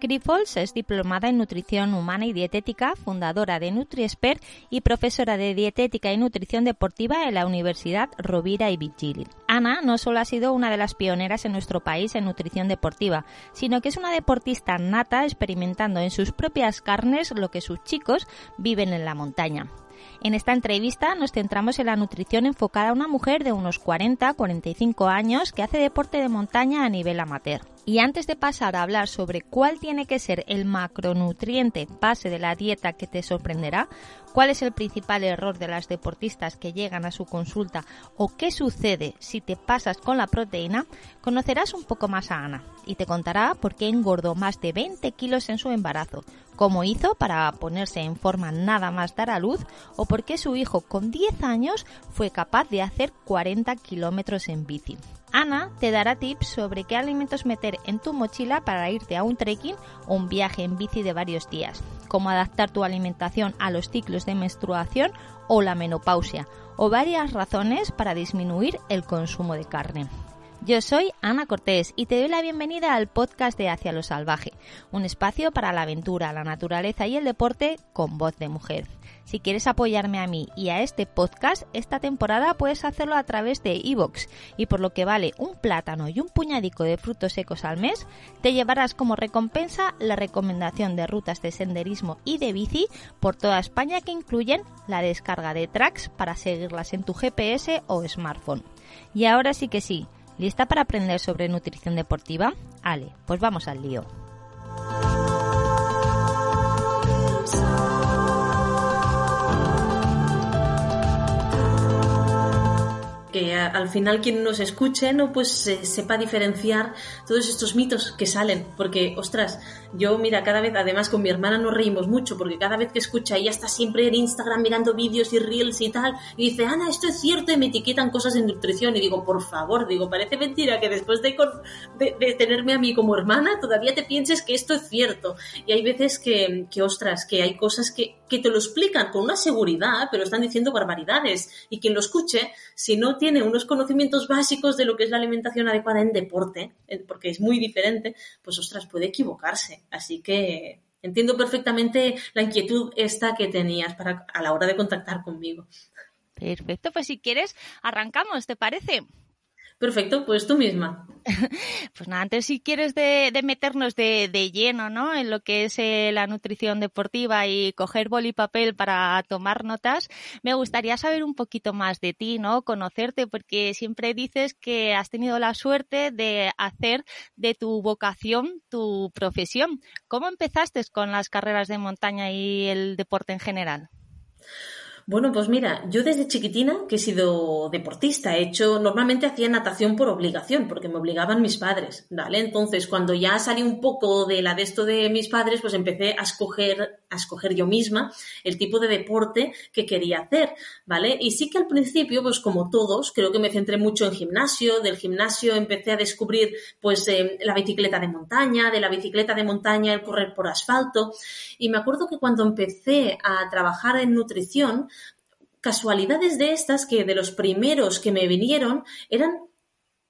Grifols es diplomada en nutrición humana y dietética, fundadora de NutriExpert y profesora de dietética y nutrición deportiva en la Universidad Rovira y Virgili. Ana no solo ha sido una de las pioneras en nuestro país en nutrición deportiva, sino que es una deportista nata experimentando en sus propias carnes lo que sus chicos viven en la montaña. En esta entrevista nos centramos en la nutrición enfocada a una mujer de unos 40-45 años que hace deporte de montaña a nivel amateur. Y antes de pasar a hablar sobre cuál tiene que ser el macronutriente base de la dieta que te sorprenderá, cuál es el principal error de las deportistas que llegan a su consulta o qué sucede si te pasas con la proteína, conocerás un poco más a Ana y te contará por qué engordó más de 20 kilos en su embarazo, cómo hizo para ponerse en forma nada más dar a luz o por qué su hijo con 10 años fue capaz de hacer 40 kilómetros en bici. Ana te dará tips sobre qué alimentos meter en tu mochila para irte a un trekking o un viaje en bici de varios días, cómo adaptar tu alimentación a los ciclos de menstruación o la menopausia, o varias razones para disminuir el consumo de carne. Yo soy Ana Cortés y te doy la bienvenida al podcast de Hacia lo Salvaje, un espacio para la aventura, la naturaleza y el deporte con voz de mujer. Si quieres apoyarme a mí y a este podcast, esta temporada puedes hacerlo a través de iVoox y por lo que vale un plátano y un puñadico de frutos secos al mes, te llevarás como recompensa la recomendación de rutas de senderismo y de bici por toda España que incluyen la descarga de tracks para seguirlas en tu GPS o smartphone. Y ahora sí que sí, ¿lista para aprender sobre nutrición deportiva? Ale, pues vamos al lío. Al final quien nos escuche no pues sepa diferenciar todos estos mitos que salen porque ostras yo mira cada vez además con mi hermana nos reímos mucho porque cada vez que escucha ella está siempre en Instagram mirando vídeos y reels y tal y dice Ana esto es cierto y me etiquetan cosas de nutrición y digo por favor digo parece mentira que después de, tenerme a mí como hermana todavía te pienses que esto es cierto y hay veces que ostras que hay cosas que, que te lo explican con una seguridad pero están diciendo barbaridades y quien lo escuche si no tiene unos conocimientos básicos de lo que es la alimentación adecuada en deporte, eh, porque es muy diferente, pues ostras, puede equivocarse. Así que entiendo perfectamente la inquietud esta que tenías para, a la hora de contactar conmigo. Perfecto, pues si quieres, arrancamos, ¿te parece? Perfecto, pues tú misma. Pues nada, antes si quieres de, meternos de, lleno, ¿no? En lo que es eh, la nutrición deportiva y coger boli y papel para tomar notas, me gustaría saber un poquito más de ti, ¿no? Conocerte, porque siempre dices que has tenido la suerte de hacer de tu vocación tu profesión. ¿Cómo empezaste con las carreras de montaña y el deporte en general? Bueno, pues mira, yo desde chiquitina que he sido deportista, he hecho, normalmente hacía natación por obligación, porque me obligaban mis padres, ¿vale? Entonces, cuando ya salí un poco de la de esto de mis padres, pues empecé a escoger, a escoger yo misma el tipo de deporte que quería hacer, ¿vale? Y sí que al principio, pues como todos, creo que me centré mucho en gimnasio, del gimnasio empecé a descubrir, pues, eh, la bicicleta de montaña, de la bicicleta de montaña el correr por asfalto, y me acuerdo que cuando empecé a trabajar en nutrición, casualidades de estas que de los primeros que me vinieron eran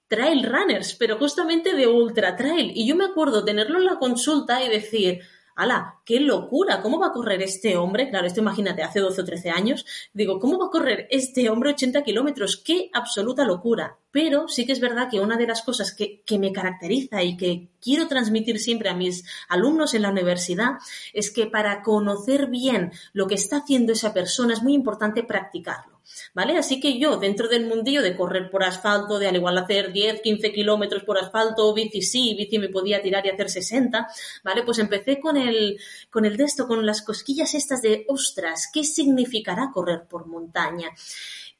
trail runners, pero justamente de ultra trail. Y yo me acuerdo tenerlo en la consulta y decir, ¡Hala! ¡Qué locura! ¿Cómo va a correr este hombre? Claro, esto imagínate, hace 12 o 13 años. Digo, ¿cómo va a correr este hombre 80 kilómetros? ¡Qué absoluta locura! Pero sí que es verdad que una de las cosas que, que me caracteriza y que quiero transmitir siempre a mis alumnos en la universidad es que para conocer bien lo que está haciendo esa persona es muy importante practicarlo. ¿Vale? Así que yo, dentro del mundillo de correr por asfalto, de al igual hacer 10, 15 kilómetros por asfalto, bici sí, bici me podía tirar y hacer 60, ¿vale? Pues empecé con el, con el de esto, con las cosquillas estas de, ostras, ¿qué significará correr por montaña?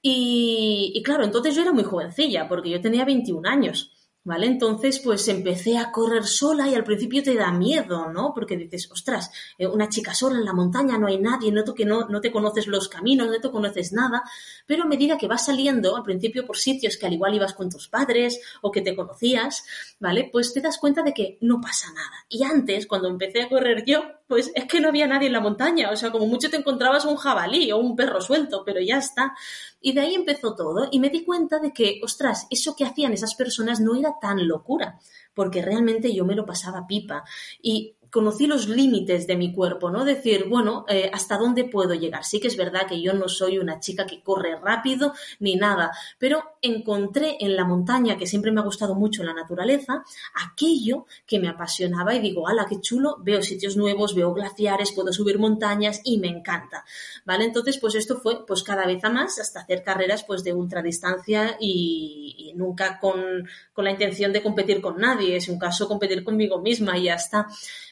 Y, y claro, entonces yo era muy jovencilla, porque yo tenía 21 años. ¿Vale? Entonces, pues empecé a correr sola y al principio te da miedo, ¿no? Porque dices, ostras, eh, una chica sola en la montaña, no hay nadie, noto que no, no te conoces los caminos, no te conoces nada, pero a medida que vas saliendo, al principio por sitios que al igual ibas con tus padres o que te conocías, ¿vale? Pues te das cuenta de que no pasa nada. Y antes, cuando empecé a correr yo, pues es que no había nadie en la montaña, o sea, como mucho te encontrabas un jabalí o un perro suelto, pero ya está. Y de ahí empezó todo y me di cuenta de que, ostras, eso que hacían esas personas no era tan locura, porque realmente yo me lo pasaba pipa. Y conocí los límites de mi cuerpo, ¿no? Decir, bueno, eh, ¿hasta dónde puedo llegar? Sí que es verdad que yo no soy una chica que corre rápido ni nada, pero encontré en la montaña, que siempre me ha gustado mucho la naturaleza, aquello que me apasionaba y digo, ala, qué chulo, veo sitios nuevos, veo glaciares, puedo subir montañas y me encanta, ¿vale? Entonces, pues esto fue pues cada vez a más hasta hacer carreras pues de ultradistancia y, y nunca con, con la intención de competir con nadie, es un caso competir conmigo misma y ya está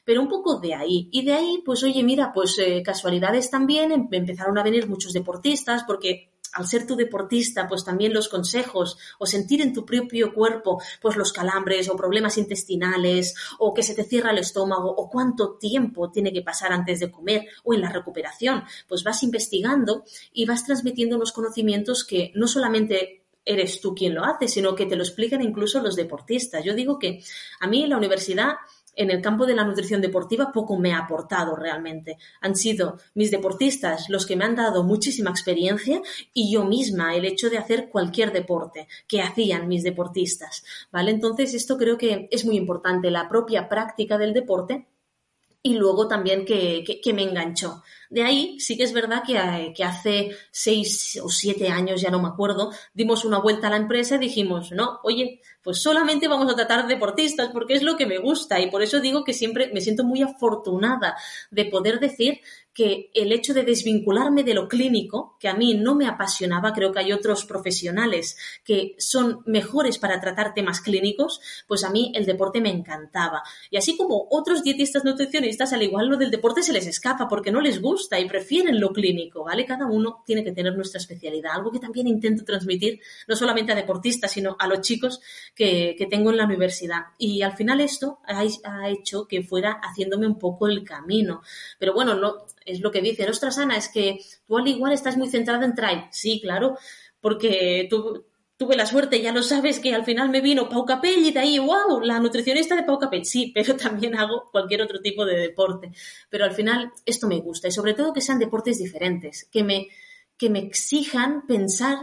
pero un poco de ahí. Y de ahí, pues oye, mira, pues eh, casualidades también, em, empezaron a venir muchos deportistas porque al ser tu deportista, pues también los consejos o sentir en tu propio cuerpo, pues los calambres o problemas intestinales o que se te cierra el estómago o cuánto tiempo tiene que pasar antes de comer o en la recuperación, pues vas investigando y vas transmitiendo unos conocimientos que no solamente eres tú quien lo hace, sino que te lo explican incluso los deportistas. Yo digo que a mí la universidad en el campo de la nutrición deportiva poco me ha aportado realmente. Han sido mis deportistas los que me han dado muchísima experiencia y yo misma el hecho de hacer cualquier deporte que hacían mis deportistas. ¿Vale? Entonces esto creo que es muy importante, la propia práctica del deporte y luego también que, que, me enganchó. De ahí sí que es verdad que, eh, que, hace seis o siete años, ya no me acuerdo, dimos una vuelta a la empresa y dijimos, no, oye, pues solamente vamos a tratar deportistas porque es lo que me gusta y por eso digo que siempre me siento muy afortunada de poder decir que el hecho de desvincularme de lo clínico, que a mí no me apasionaba, creo que hay otros profesionales que son mejores para tratar temas clínicos, pues a mí el deporte me encantaba. Y así como otros dietistas nutricionistas, al igual lo del deporte se les escapa porque no les gusta y prefieren lo clínico, ¿vale? Cada uno tiene que tener nuestra especialidad, algo que también intento transmitir no solamente a deportistas, sino a los chicos que, tengo en la universidad. Y al final esto ha, ha hecho que fuera haciéndome un poco el camino. Pero bueno, no, es lo que dice, ostras Ana, es que tú al igual estás muy centrada en trail. Sí, claro, porque tuve la suerte, ya lo sabes, que al final me vino Pau Capell y de ahí, wow, la nutricionista de Pau Capell. Sí, pero también hago cualquier otro tipo de deporte. Pero al final esto me gusta y sobre todo que sean deportes diferentes, que me, que me exijan pensar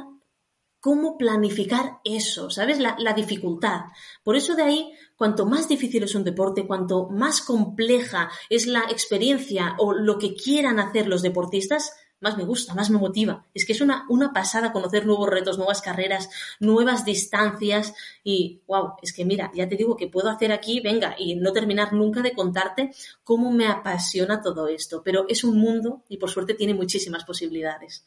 cómo planificar eso, ¿sabes? La, la, dificultad. Por eso de ahí, cuanto más difícil es un deporte, cuanto más compleja es la experiencia o lo que quieran hacer los deportistas, más me gusta, más me motiva. Es que es una, una pasada conocer nuevos retos, nuevas carreras, nuevas distancias y, wow, es que mira, ya te digo que puedo hacer aquí, venga, y no terminar nunca de contarte cómo me apasiona todo esto, pero es un mundo y por suerte tiene muchísimas posibilidades.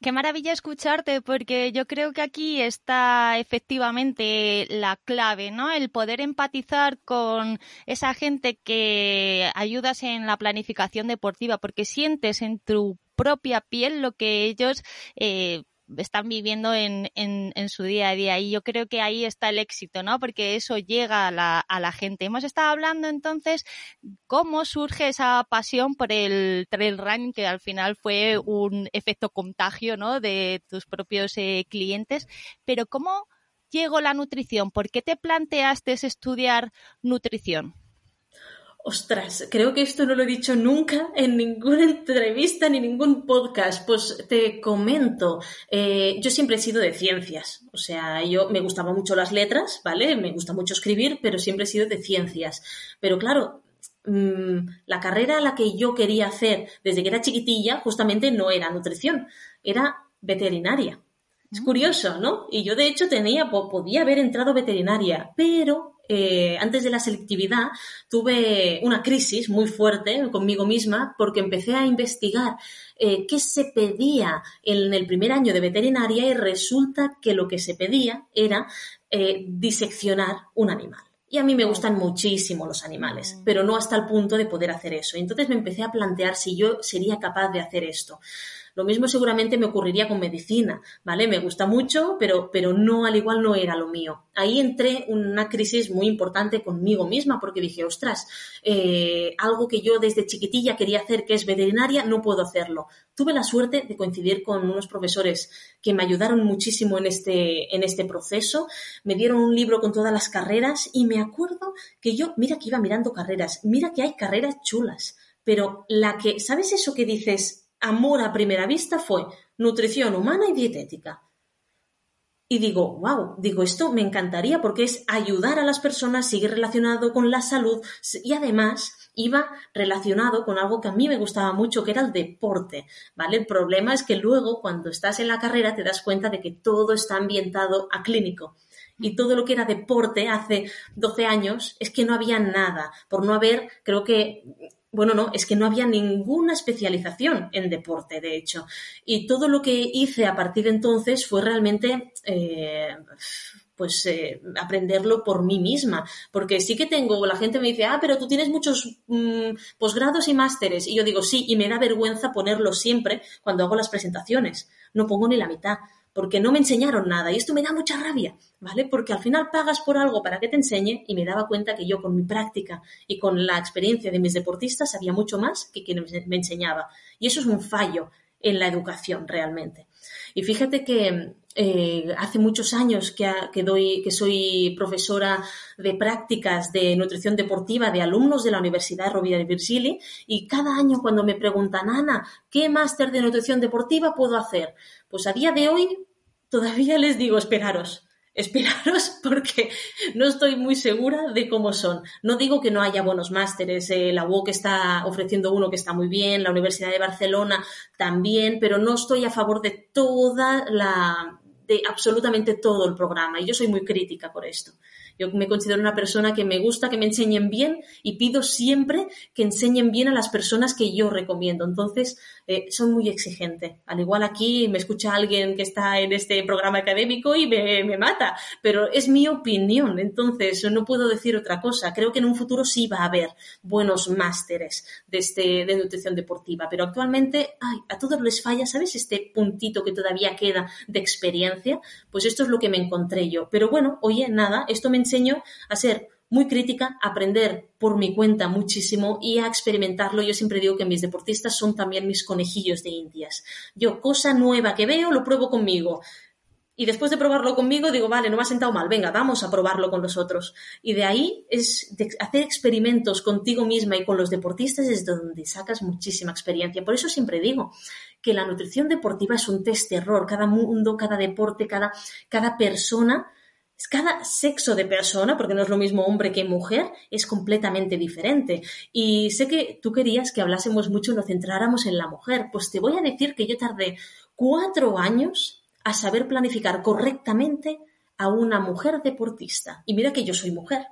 Qué maravilla escucharte, porque yo creo que aquí está efectivamente la clave, ¿no? El poder empatizar con esa gente que ayudas en la planificación deportiva, porque sientes en tu propia piel lo que ellos eh, están viviendo en, en, su día a día. Y yo creo que ahí está el éxito, ¿no? Porque eso llega a la, a la gente. Hemos estado hablando entonces cómo surge esa pasión por el trail running, que al final fue un efecto contagio, ¿no? De tus propios eh, clientes. Pero cómo llegó la nutrición? ¿Por qué te planteaste estudiar nutrición? Ostras, creo que esto no lo he dicho nunca en ninguna entrevista ni ningún podcast. Pues te comento, eh, yo siempre he sido de ciencias, o sea, yo me gustaban mucho las letras, ¿vale? Me gusta mucho escribir, pero siempre he sido de ciencias. Pero claro, mmm, la carrera a la que yo quería hacer desde que era chiquitilla justamente no era nutrición, era veterinaria. Es mm. curioso, ¿no? Y yo de hecho tenía, podía haber entrado veterinaria, pero eh, antes de la selectividad, tuve una crisis muy fuerte conmigo misma porque empecé a investigar eh, qué se pedía en el primer año de veterinaria y resulta que lo que se pedía era eh, diseccionar un animal. Y a mí me gustan muchísimo los animales, pero no hasta el punto de poder hacer eso. Entonces me empecé a plantear si yo sería capaz de hacer esto. Lo mismo seguramente me ocurriría con medicina, ¿vale? Me gusta mucho, pero, pero no, al igual no era lo mío. Ahí entré en una crisis muy importante conmigo misma porque dije, ostras, eh, algo que yo desde chiquitilla quería hacer, que es veterinaria, no puedo hacerlo. Tuve la suerte de coincidir con unos profesores que me ayudaron muchísimo en este, en este proceso. Me dieron un libro con todas las carreras y me acuerdo que yo, mira que iba mirando carreras, mira que hay carreras chulas, pero la que, ¿sabes eso que dices? Amor a primera vista fue nutrición humana y dietética. Y digo, wow, digo, esto me encantaría porque es ayudar a las personas, sigue relacionado con la salud y además iba relacionado con algo que a mí me gustaba mucho, que era el deporte, ¿vale? El problema es que luego cuando estás en la carrera te das cuenta de que todo está ambientado a clínico. Y todo lo que era deporte hace 12 años es que no había nada, por no haber, creo que bueno, no, es que no había ninguna especialización en deporte, de hecho. Y todo lo que hice a partir de entonces fue realmente, eh, pues, eh, aprenderlo por mí misma. Porque sí que tengo, la gente me dice, ah, pero tú tienes muchos mm, posgrados y másteres. Y yo digo, sí, y me da vergüenza ponerlo siempre cuando hago las presentaciones. No pongo ni la mitad porque no me enseñaron nada y esto me da mucha rabia, ¿vale? Porque al final pagas por algo para que te enseñe y me daba cuenta que yo con mi práctica y con la experiencia de mis deportistas sabía mucho más que quien me enseñaba. Y eso es un fallo en la educación realmente. Y fíjate que eh, hace muchos años que, que, doy, que soy profesora de prácticas de nutrición deportiva de alumnos de la Universidad Rovira de Virgili y cada año cuando me preguntan, Ana, ¿qué máster de nutrición deportiva puedo hacer? Pues a día de hoy todavía les digo, esperaros, esperaros porque no estoy muy segura de cómo son. No digo que no haya buenos másteres, eh, la UOC está ofreciendo uno que está muy bien, la Universidad de Barcelona también, pero no estoy a favor de toda la, de absolutamente todo el programa y yo soy muy crítica por esto. Yo me considero una persona que me gusta que me enseñen bien y pido siempre que enseñen bien a las personas que yo recomiendo. Entonces, eh, son muy exigente. Al igual aquí me escucha alguien que está en este programa académico y me, mata, pero es mi opinión. Entonces, no puedo decir otra cosa. Creo que en un futuro sí va a haber buenos másteres de, este, de nutrición deportiva, pero actualmente ay, a todos les falla, ¿sabes? Este puntito que todavía queda de experiencia. Pues esto es lo que me encontré yo. Pero bueno, oye, nada, esto me enseño a ser muy crítica, aprender por mi cuenta muchísimo y a experimentarlo. Yo siempre digo que mis deportistas son también mis conejillos de indias. Yo, cosa nueva que veo, lo pruebo conmigo. Y después de probarlo conmigo, digo, vale, no me ha sentado mal, venga, vamos a probarlo con los otros. Y de ahí es de hacer experimentos contigo misma y con los deportistas es donde sacas muchísima experiencia. Por eso siempre digo que la nutrición deportiva es un test error. Cada mundo, cada deporte, cada, cada persona cada sexo de persona, porque no es lo mismo hombre que mujer, es completamente diferente. Y sé que tú querías que hablásemos mucho, nos centráramos en la mujer. Pues te voy a decir que yo tardé cuatro años a saber planificar correctamente a una mujer deportista. Y mira que yo soy mujer.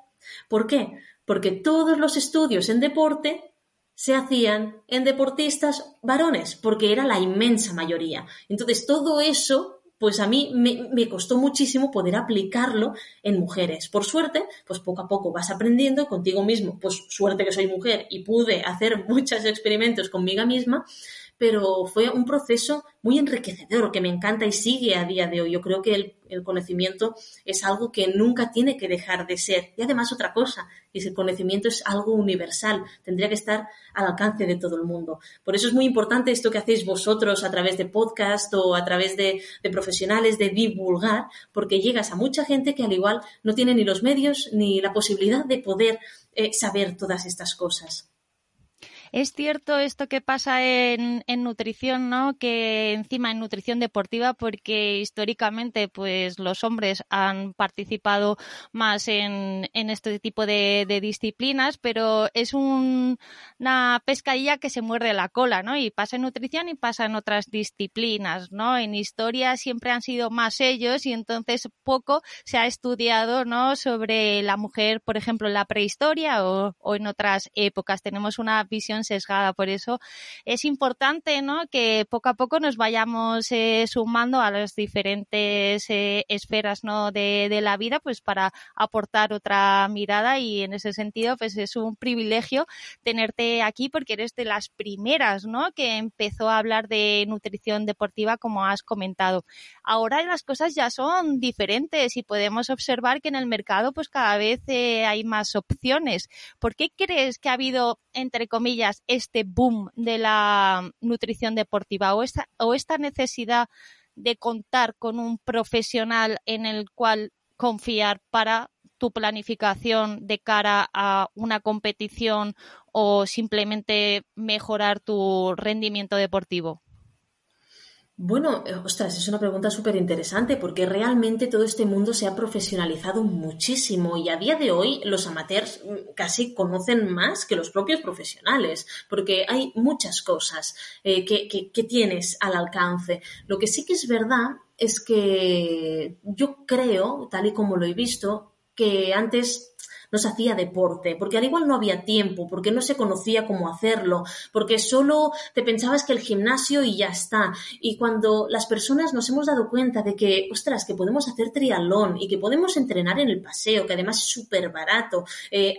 ¿Por qué? Porque todos los estudios en deporte se hacían en deportistas varones, porque era la inmensa mayoría. Entonces, todo eso pues a mí me, costó muchísimo poder aplicarlo en mujeres. Por suerte, pues poco a poco vas aprendiendo contigo mismo, pues suerte que soy mujer y pude hacer muchos experimentos conmigo misma, pero fue un proceso muy enriquecedor que me encanta y sigue a día de hoy. Yo creo que el, conocimiento es algo que nunca tiene que dejar de ser. Y además otra cosa, es el conocimiento es algo universal, tendría que estar al alcance de todo el mundo. Por eso es muy importante esto que hacéis vosotros a través de podcast o a través de, profesionales, de divulgar, porque llegas a mucha gente que al igual no tiene ni los medios ni la posibilidad de poder eh, saber todas estas cosas. Es cierto esto que pasa en, nutrición, ¿no? Que encima en nutrición deportiva, porque históricamente, pues los hombres han participado más en, este tipo de, disciplinas, pero es una pescadilla que se muerde la cola, ¿no? Y pasa en nutrición y pasa en otras disciplinas, ¿no? En historia siempre han sido más ellos y entonces poco se ha estudiado, ¿no? Sobre la mujer, por ejemplo, en la prehistoria o, o en otras épocas. Tenemos una visión sesgada. Por eso es importante ¿no? que poco a poco nos vayamos eh, sumando a las diferentes eh, esferas ¿no? de, la vida pues para aportar otra mirada y en ese sentido pues es un privilegio tenerte aquí porque eres de las primeras ¿no? que empezó a hablar de nutrición deportiva como has comentado. Ahora las cosas ya son diferentes y podemos observar que en el mercado pues cada vez eh, hay más opciones. ¿Por qué crees que ha habido entre comillas, este boom de la nutrición deportiva o esta, o esta necesidad de contar con un profesional en el cual confiar para tu planificación de cara a una competición o simplemente mejorar tu rendimiento deportivo? Bueno, eh, ostras, es una pregunta súper interesante porque realmente todo este mundo se ha profesionalizado muchísimo y a día de hoy los amateurs mm, casi conocen más que los propios profesionales porque hay muchas cosas eh, que, que tienes al alcance. Lo que sí que es verdad es que yo creo, tal y como lo he visto, que antes no se hacía deporte, porque al igual no había tiempo, porque no se conocía cómo hacerlo, porque solo te pensabas que el gimnasio y ya está. Y cuando las personas nos hemos dado cuenta de que, ostras, que podemos hacer triatlón y que podemos entrenar en el paseo, que además es súper barato, eh,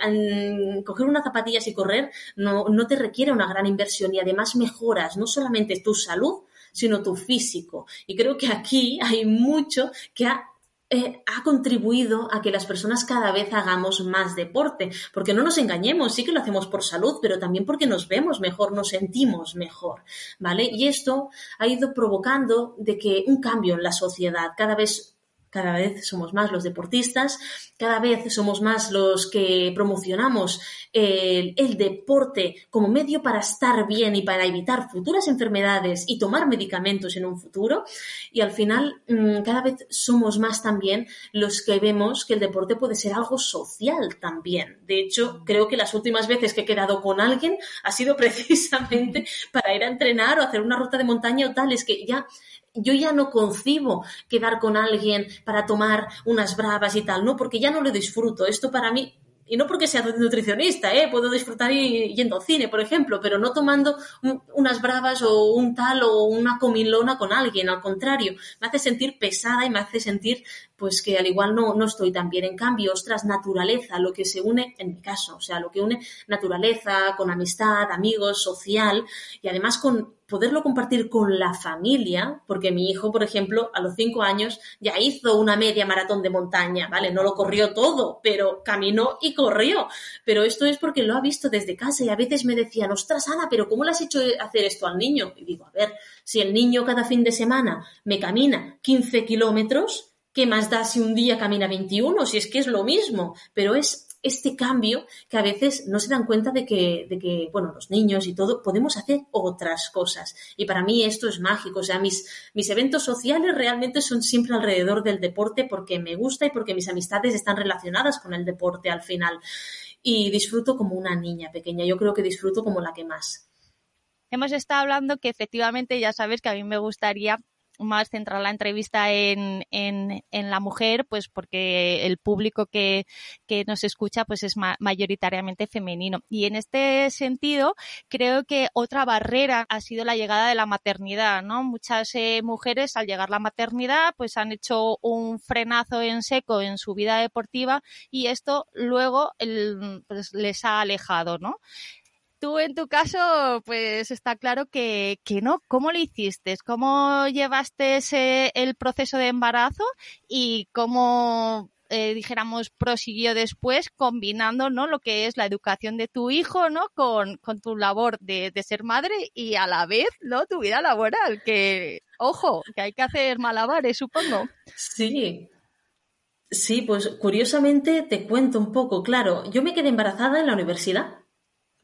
coger unas zapatillas y correr no, no te requiere una gran inversión y además mejoras no solamente tu salud, sino tu físico. Y creo que aquí hay mucho que ha eh, ha contribuido a que las personas cada vez hagamos más deporte, porque no nos engañemos, sí que lo hacemos por salud, pero también porque nos vemos mejor, nos sentimos mejor, ¿vale? Y esto ha ido provocando de que un cambio en la sociedad, cada vez cada vez somos más los deportistas, cada vez somos más los que promocionamos el, deporte como medio para estar bien y para evitar futuras enfermedades y tomar medicamentos en un futuro. Y al final, mm, cada vez somos más también los que vemos que el deporte puede ser algo social también. De hecho, creo que las últimas veces que he quedado con alguien ha sido precisamente para ir a entrenar o hacer una ruta de montaña o tal. Es que ya yo ya no concibo quedar con alguien para tomar unas bravas y tal, no, porque ya no lo disfruto. Esto para mí y no porque sea nutricionista, ¿eh? puedo disfrutar yendo al cine, por ejemplo, pero no tomando unas bravas o un tal o una comilona con alguien, al contrario, me hace sentir pesada y me hace sentir pues que al igual no, no estoy tan bien. En cambio, ostras, naturaleza, lo que se une, en mi caso, o sea, lo que une naturaleza, con amistad, amigos, social, y además con poderlo compartir con la familia, porque mi hijo, por ejemplo, a los cinco años ya hizo una media maratón de montaña, ¿vale? No lo corrió todo, pero caminó y corrió. Pero esto es porque lo ha visto desde casa y a veces me decían, ostras, Ana, pero ¿cómo le has hecho hacer esto al niño? Y digo, a ver, si el niño cada fin de semana me camina 15 kilómetros, ¿qué más da si un día camina 21? Si es que es lo mismo, pero es este cambio que a veces no se dan cuenta de que, de que, bueno, los niños y todo, podemos hacer otras cosas. Y para mí esto es mágico. O sea, mis, mis eventos sociales realmente son siempre alrededor del deporte porque me gusta y porque mis amistades están relacionadas con el deporte al final. Y disfruto como una niña pequeña. Yo creo que disfruto como la que más. Hemos estado hablando que efectivamente ya sabes que a mí me gustaría más centrar la entrevista en, en, en, la mujer, pues porque el público que, que nos escucha pues es mayoritariamente femenino. Y en este sentido, creo que otra barrera ha sido la llegada de la maternidad, ¿no? Muchas eh, mujeres al llegar la maternidad pues han hecho un frenazo en seco en su vida deportiva y esto luego pues, les ha alejado, ¿no? Tú en tu caso, pues está claro que, que no. ¿Cómo lo hiciste? ¿Cómo llevaste ese, el proceso de embarazo y cómo eh, dijéramos, prosiguió después combinando, ¿no? Lo que es la educación de tu hijo, ¿no? Con, con tu labor de, de, ser madre y a la vez, ¿no? Tu vida laboral, que, ojo, que hay que hacer malabares, supongo. Sí. Sí, pues curiosamente te cuento un poco, claro, yo me quedé embarazada en la universidad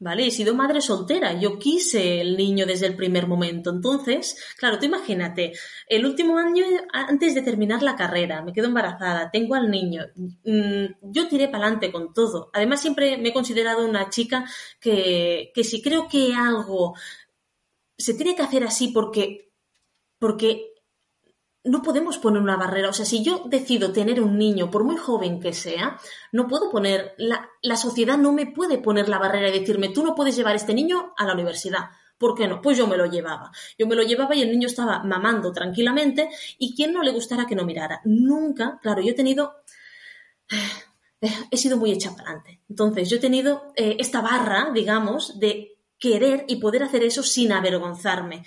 ¿vale? He sido madre soltera, yo quise el niño desde el primer momento. Entonces, claro, tú imagínate, el último año antes de terminar la carrera, me quedo embarazada, tengo al niño, mm, yo tiré para adelante con todo. Además, siempre me he considerado una chica que, que si creo que algo se tiene que hacer así porque, porque no podemos poner una barrera. O sea, si yo decido tener un niño, por muy joven que sea, no puedo poner, la, la, sociedad no me puede poner la barrera y decirme, tú no puedes llevar este niño a la universidad. ¿Por qué no? Pues yo me lo llevaba. Yo me lo llevaba y el niño estaba mamando tranquilamente y quién no le gustara que no mirara. Nunca, claro, yo he tenido... He sido muy hecha para adelante. Entonces, yo he tenido eh, esta barra, digamos, de querer y poder hacer eso sin avergonzarme.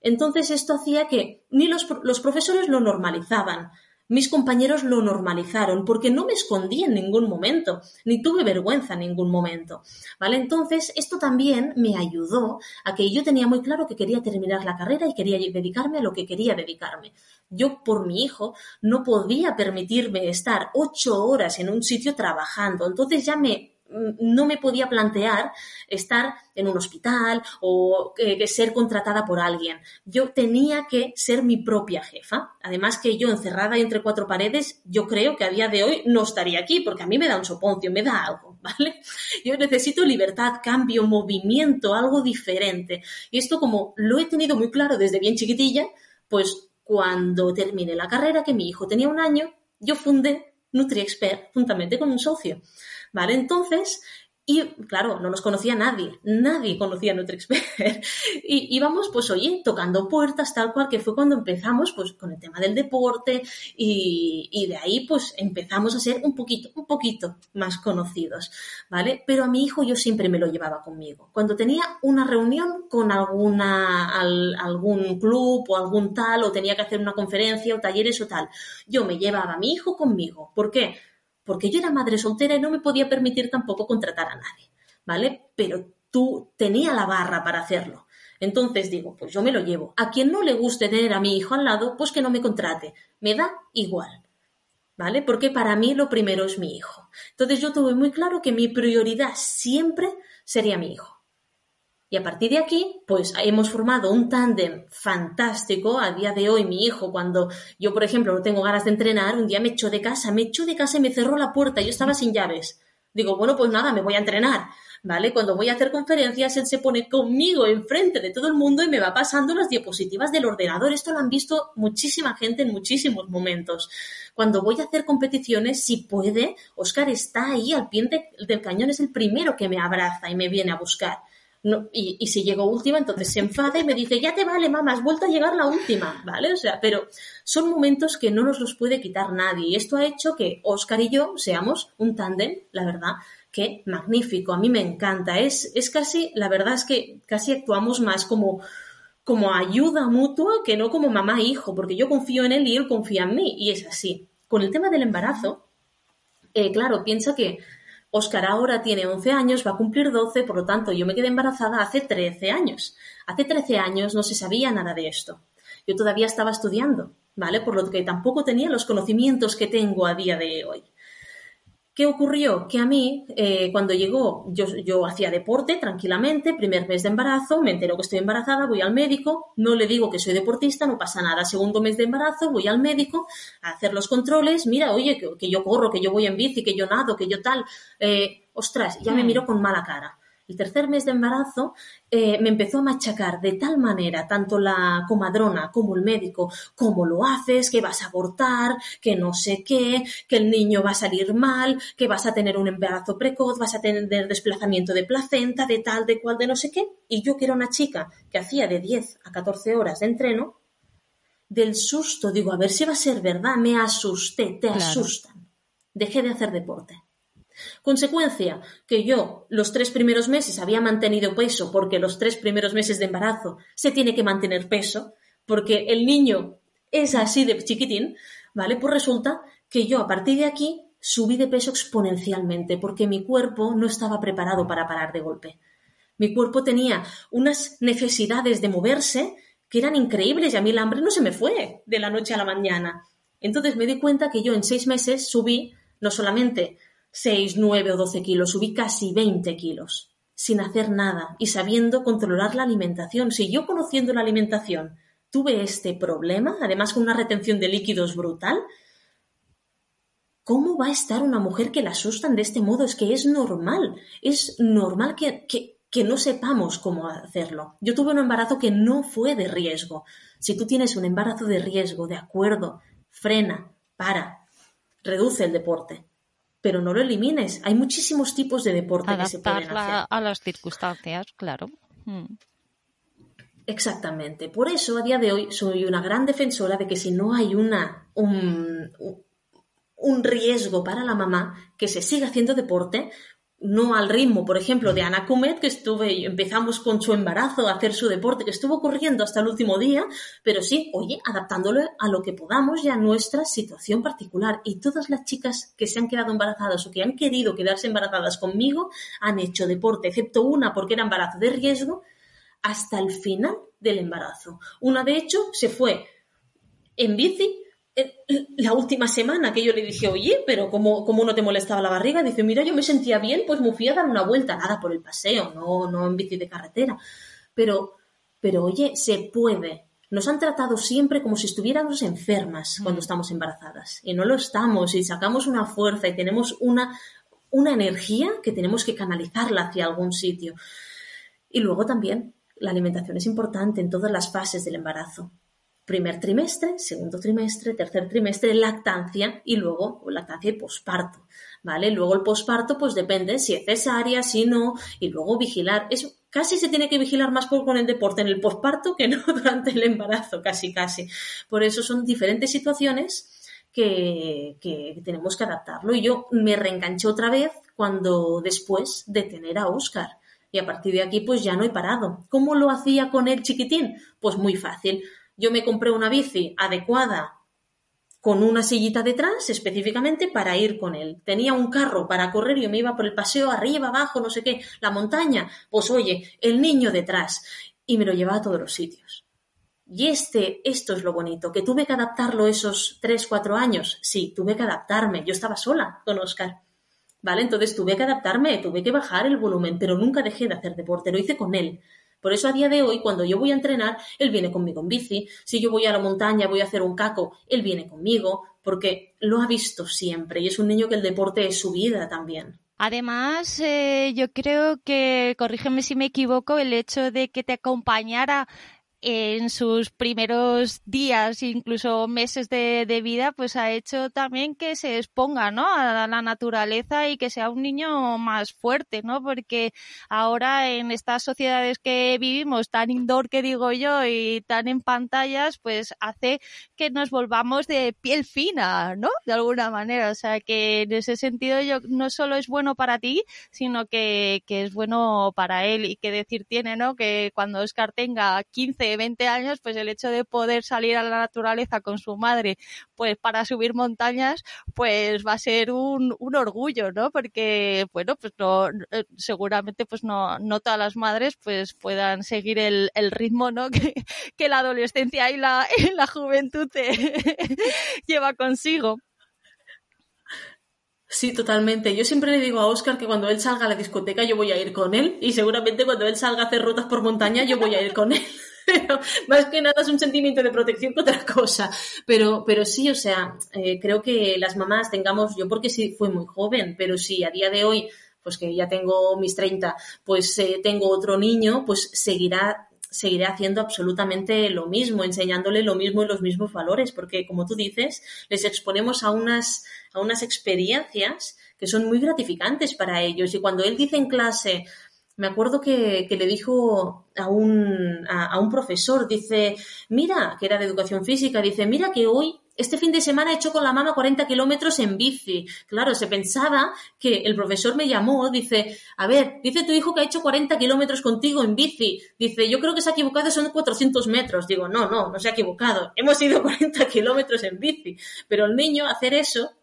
Entonces esto hacía que ni los, los, profesores lo normalizaban, mis compañeros lo normalizaron, porque no me escondí en ningún momento, ni tuve vergüenza en ningún momento. ¿Vale? Entonces, esto también me ayudó a que yo tenía muy claro que quería terminar la carrera y quería dedicarme a lo que quería dedicarme. Yo, por mi hijo, no podía permitirme estar ocho horas en un sitio trabajando. Entonces ya me no me podía plantear estar en un hospital o ser contratada por alguien. Yo tenía que ser mi propia jefa. Además que yo encerrada entre cuatro paredes, yo creo que a día de hoy no estaría aquí porque a mí me da un soponcio, me da algo, ¿vale? Yo necesito libertad, cambio, movimiento, algo diferente. Y esto como lo he tenido muy claro desde bien chiquitilla, pues cuando terminé la carrera, que mi hijo tenía un año, yo fundé NutriExpert juntamente con un socio. ¿Vale? Entonces, y claro, no nos conocía nadie, nadie conocía a NutriExpert. y íbamos, pues oye, tocando puertas, tal cual, que fue cuando empezamos, pues con el tema del deporte y, y, de ahí, pues empezamos a ser un poquito, un poquito más conocidos, ¿vale? Pero a mi hijo yo siempre me lo llevaba conmigo. Cuando tenía una reunión con alguna, al, algún club o algún tal, o tenía que hacer una conferencia o talleres o tal, yo me llevaba a mi hijo conmigo. ¿Por qué? Porque yo era madre soltera y no me podía permitir tampoco contratar a nadie, ¿vale? Pero tú tenía la barra para hacerlo. Entonces digo, pues yo me lo llevo. A quien no le guste tener a mi hijo al lado, pues que no me contrate. Me da igual. ¿Vale? Porque para mí lo primero es mi hijo. Entonces yo tuve muy claro que mi prioridad siempre sería mi hijo. Y a partir de aquí, pues hemos formado un tándem fantástico. A día de hoy, mi hijo, cuando yo, por ejemplo, no tengo ganas de entrenar, un día me echó de casa, me echó de casa y me cerró la puerta. Yo estaba sin llaves. Digo, bueno, pues nada, me voy a entrenar. ¿Vale? Cuando voy a hacer conferencias, él se pone conmigo enfrente de todo el mundo y me va pasando las diapositivas del ordenador. Esto lo han visto muchísima gente en muchísimos momentos. Cuando voy a hacer competiciones, si puede, Oscar está ahí al pie del cañón, es el primero que me abraza y me viene a buscar y, si llego última, entonces se enfada y me dice, ya te vale, mamá, has vuelto a llegar la última, ¿vale? O sea, pero son momentos que no nos los puede quitar nadie. Y esto ha hecho que Oscar y yo seamos un tándem, la verdad, que magnífico. A mí me encanta. Es, es casi, la verdad es que casi actuamos más como, como ayuda mutua que no como mamá e hijo, porque yo confío en él y él confía en mí. Y es así. Con el tema del embarazo, eh, claro, piensa que Oscar ahora tiene 11 años, va a cumplir 12, por lo tanto yo me quedé embarazada hace 13 años. Hace 13 años no se sabía nada de esto. Yo todavía estaba estudiando, ¿vale? Por lo que tampoco tenía los conocimientos que tengo a día de hoy. ¿Qué ocurrió? Que a mí, eh, cuando llegó, yo, yo, hacía deporte tranquilamente, primer mes de embarazo, me entero que estoy embarazada, voy al médico, no le digo que soy deportista, no pasa nada. Segundo mes de embarazo, voy al médico a hacer los controles, mira, oye, que, yo corro, que yo voy en bici, que yo nado, que yo tal. Eh, ostras, ya me mm. miro con mala cara el tercer mes de embarazo eh, me empezó a machacar de tal manera, tanto la comadrona como el médico, cómo lo haces, que vas a abortar, que no sé qué, que el niño va a salir mal, que vas a tener un embarazo precoz, vas a tener desplazamiento de placenta, de tal, de cual, de no sé qué. Y yo que era una chica que hacía de 10 a 14 horas de entreno, del susto, digo, a ver si va a ser verdad, me asusté, te asustan. Dejé de hacer deporte. Consecuencia, que yo los tres primeros meses había mantenido peso porque los tres primeros meses de embarazo se tiene que mantener peso porque el niño es así de chiquitín, ¿vale? Pues resulta que yo a partir de aquí subí de peso exponencialmente porque mi cuerpo no estaba preparado para parar de golpe. Mi cuerpo tenía unas necesidades de moverse que eran increíbles y a mí el hambre no se me fue de la noche a la mañana. Entonces me di cuenta que yo en seis meses subí no solamente 6, 9 o 12 kilos, subí casi 20 kilos. sin hacer nada y sabiendo controlar la alimentación. Si yo conociendo la alimentación tuve este problema, además con una retención de líquidos brutal, ¿cómo va a estar una mujer que la asustan de este modo? Es que es normal, es normal que, que no sepamos cómo hacerlo. Yo tuve un embarazo que no fue de riesgo. Si tú tienes un embarazo de riesgo, de acuerdo, frena, para, reduce el deporte, pero no lo elimines. Hay muchísimos tipos de deporte que se pueden hacer. a las circunstancias, claro. Mm. Exactamente. Por eso, a día de hoy, soy una gran defensora de que si no hay una, un, un riesgo para la mamá, que se siga haciendo deporte, no al ritmo, por ejemplo, de Ana Kumet, que estuve, empezamos con su embarazo a hacer su deporte, que estuvo corriendo hasta el último día, pero sí, oye, adaptándolo a lo que podamos y a nuestra situación particular. Y todas las chicas que se han quedado embarazadas o que han querido quedarse embarazadas conmigo han hecho deporte, excepto una porque era embarazo de riesgo, hasta el final del embarazo. Una, de hecho, se fue en bici la última semana que yo le dije, oye, pero ¿cómo, ¿cómo, no te molestaba la barriga? Dice, mira, yo me sentía bien, pues me fui a dar una vuelta, nada por el paseo, no, no en bici de carretera. Pero, pero oye, se puede. Nos han tratado siempre como si estuviéramos enfermas cuando mm. estamos embarazadas. Y no lo estamos, y sacamos una fuerza y tenemos una, una energía que tenemos que canalizarla hacia algún sitio. Y luego también, la alimentación es importante en todas las fases del embarazo primer trimestre, segundo trimestre, tercer trimestre, lactancia y luego lactancia y posparto, ¿vale? Luego el posparto pues depende si es cesárea, si no, y luego vigilar. Es, casi se tiene que vigilar más por, con el deporte en el posparto que no durante el embarazo, casi, casi. Por eso son diferentes situaciones que, que tenemos que adaptarlo. Y yo me reenganché otra vez cuando después de tener a Oscar. Y a partir de aquí, pues ya no he parado. ¿Cómo lo hacía con el chiquitín? Pues muy fácil yo me compré una bici adecuada con una sillita detrás específicamente para ir con él. Tenía un carro para correr y yo me iba por el paseo arriba, abajo, no sé qué, la montaña. Pues oye, el niño detrás. Y me lo llevaba a todos los sitios. Y este, esto es lo bonito, que tuve que adaptarlo esos tres, cuatro años. Sí, tuve que adaptarme. Yo estaba sola con Oscar. ¿Vale? Entonces tuve que adaptarme, tuve que bajar el volumen, pero nunca dejé de hacer deporte, lo hice con él. Por eso a día de hoy, cuando yo voy a entrenar, él viene conmigo en bici. Si yo voy a la montaña, voy a hacer un caco, él viene conmigo, porque lo ha visto siempre y es un niño que el deporte es su vida también. Además, eh, yo creo que, corrígeme si me equivoco, el hecho de que te acompañara en sus primeros días, incluso meses de, vida, pues ha hecho también que se exponga, ¿no? A la naturaleza y que sea un niño más fuerte, ¿no? Porque ahora en estas sociedades que vivimos, tan indoor que digo yo y tan en pantallas, pues hace que nos volvamos de piel fina, ¿no? De alguna manera. O sea que en ese sentido yo no solo es bueno para ti, sino que, que es bueno para él y que decir tiene, ¿no? Que cuando Oscar tenga 15 20 años, pues el hecho de poder salir a la naturaleza con su madre, pues para subir montañas, pues va a ser un, orgullo, ¿no? Porque, bueno, pues no, eh, seguramente pues no, todas las madres pues puedan seguir el, ritmo, ¿no? Que, la adolescencia y la, y la juventud lleva consigo. Sí, totalmente. Yo siempre le digo a Oscar que cuando él salga a la discoteca yo voy a ir con él y seguramente cuando él salga a hacer rutas por montaña yo voy a ir con él. Pero más que nada es un sentimiento de protección que otra cosa. Pero, pero sí, o sea, eh, creo que las mamás tengamos, yo porque sí fui muy joven, pero sí, a día de hoy, pues que ya tengo mis 30, pues eh, tengo otro niño, pues seguirá seguiré haciendo absolutamente lo mismo, enseñándole lo mismo y los mismos valores, porque como tú dices, les exponemos a unas, a unas experiencias que son muy gratificantes para ellos. Y cuando él dice en clase, me acuerdo que, le dijo a un, a, un profesor, dice, mira, que era de educación física, dice, mira que hoy este fin de semana he hecho con la mamá 40 kilómetros en bici. Claro, se pensaba que el profesor me llamó, dice, a ver, dice tu hijo que ha hecho 40 kilómetros contigo en bici. Dice, yo creo que se ha equivocado, son 400 metros. Digo, no, no, no se ha equivocado. Hemos ido 40 kilómetros en bici. Pero el niño hacer eso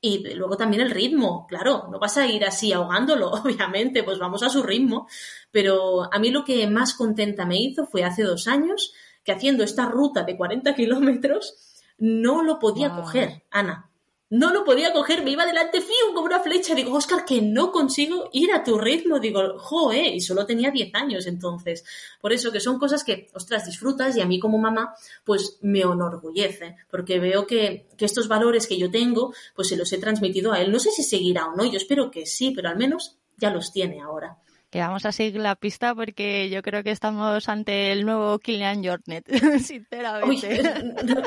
y luego también el ritmo, claro, no vas a ir así ahogándolo, obviamente, pues vamos a su ritmo. Pero a mí lo que más contenta me hizo fue hace dos años que haciendo esta ruta de 40 kilómetros no lo podía coger, Ana. No lo podía coger, me iba delante fío como una flecha. Digo, Oscar, que no consigo ir a tu ritmo. Digo, joe, y solo tenía 10 años entonces. Por eso que son cosas que, ostras, disfrutas y a mí como mamá, pues me enorgullece, porque veo que, que estos valores que yo tengo, pues se los he transmitido a él. No sé si seguirá o no, yo espero que sí, pero al menos ya los tiene ahora que vamos a seguir la pista porque yo creo que estamos ante el nuevo Kilian Jornet, sinceramente.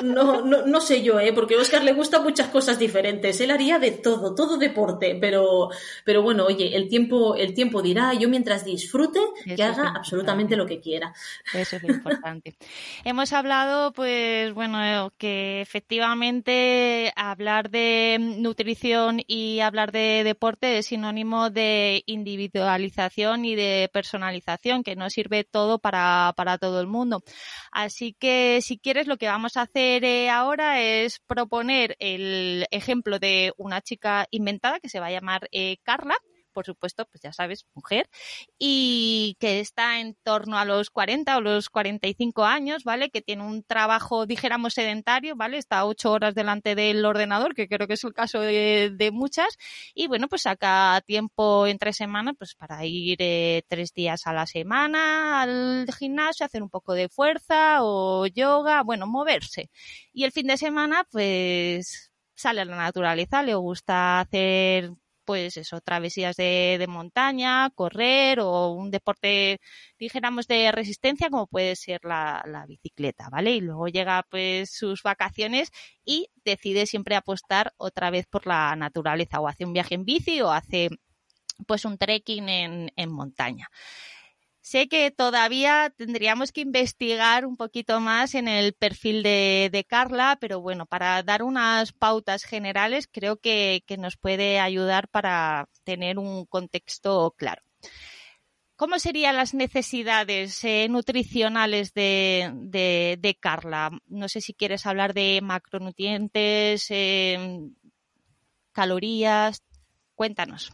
no, no, no, sé yo, ¿eh? porque a Oscar le gustan muchas cosas diferentes. Él haría de todo, todo deporte, pero, pero bueno, oye, el tiempo, el tiempo dirá, yo mientras disfrute, que haga absolutamente lo que quiera. Eso es importante. Hemos hablado, pues bueno, que efectivamente hablar de nutrición y hablar de deporte es sinónimo de individualización y de personalización, que no sirve todo para, para todo el mundo. Así que si quieres, lo que vamos a hacer eh, ahora es proponer el ejemplo de una chica inventada que se va a llamar eh, Carla por supuesto, pues ya sabes, mujer, y que está en torno a los 40 o los 45 años, ¿vale? Que tiene un trabajo, dijéramos, sedentario, ¿vale? Está ocho horas delante del ordenador, que creo que es el caso de, muchas, y bueno, pues saca tiempo entre semana, pues para ir eh, tres días a la semana al gimnasio, hacer un poco de fuerza o yoga, bueno, moverse. Y el fin de semana, pues sale a la naturaleza, le gusta hacer pues eso, travesías de, de, montaña, correr o un deporte, dijéramos, de resistencia como puede ser la, la, bicicleta, ¿vale? Y luego llega pues sus vacaciones y decide siempre apostar otra vez por la naturaleza o hace un viaje en bici o hace pues un trekking en, en montaña. Sé que todavía tendríamos que investigar un poquito más en el perfil de, Carla, pero bueno, para dar unas pautas generales creo que, nos puede ayudar para tener un contexto claro. ¿Cómo serían las necesidades eh, nutricionales de, Carla? No sé si quieres hablar de macronutrientes, eh, calorías. Cuéntanos.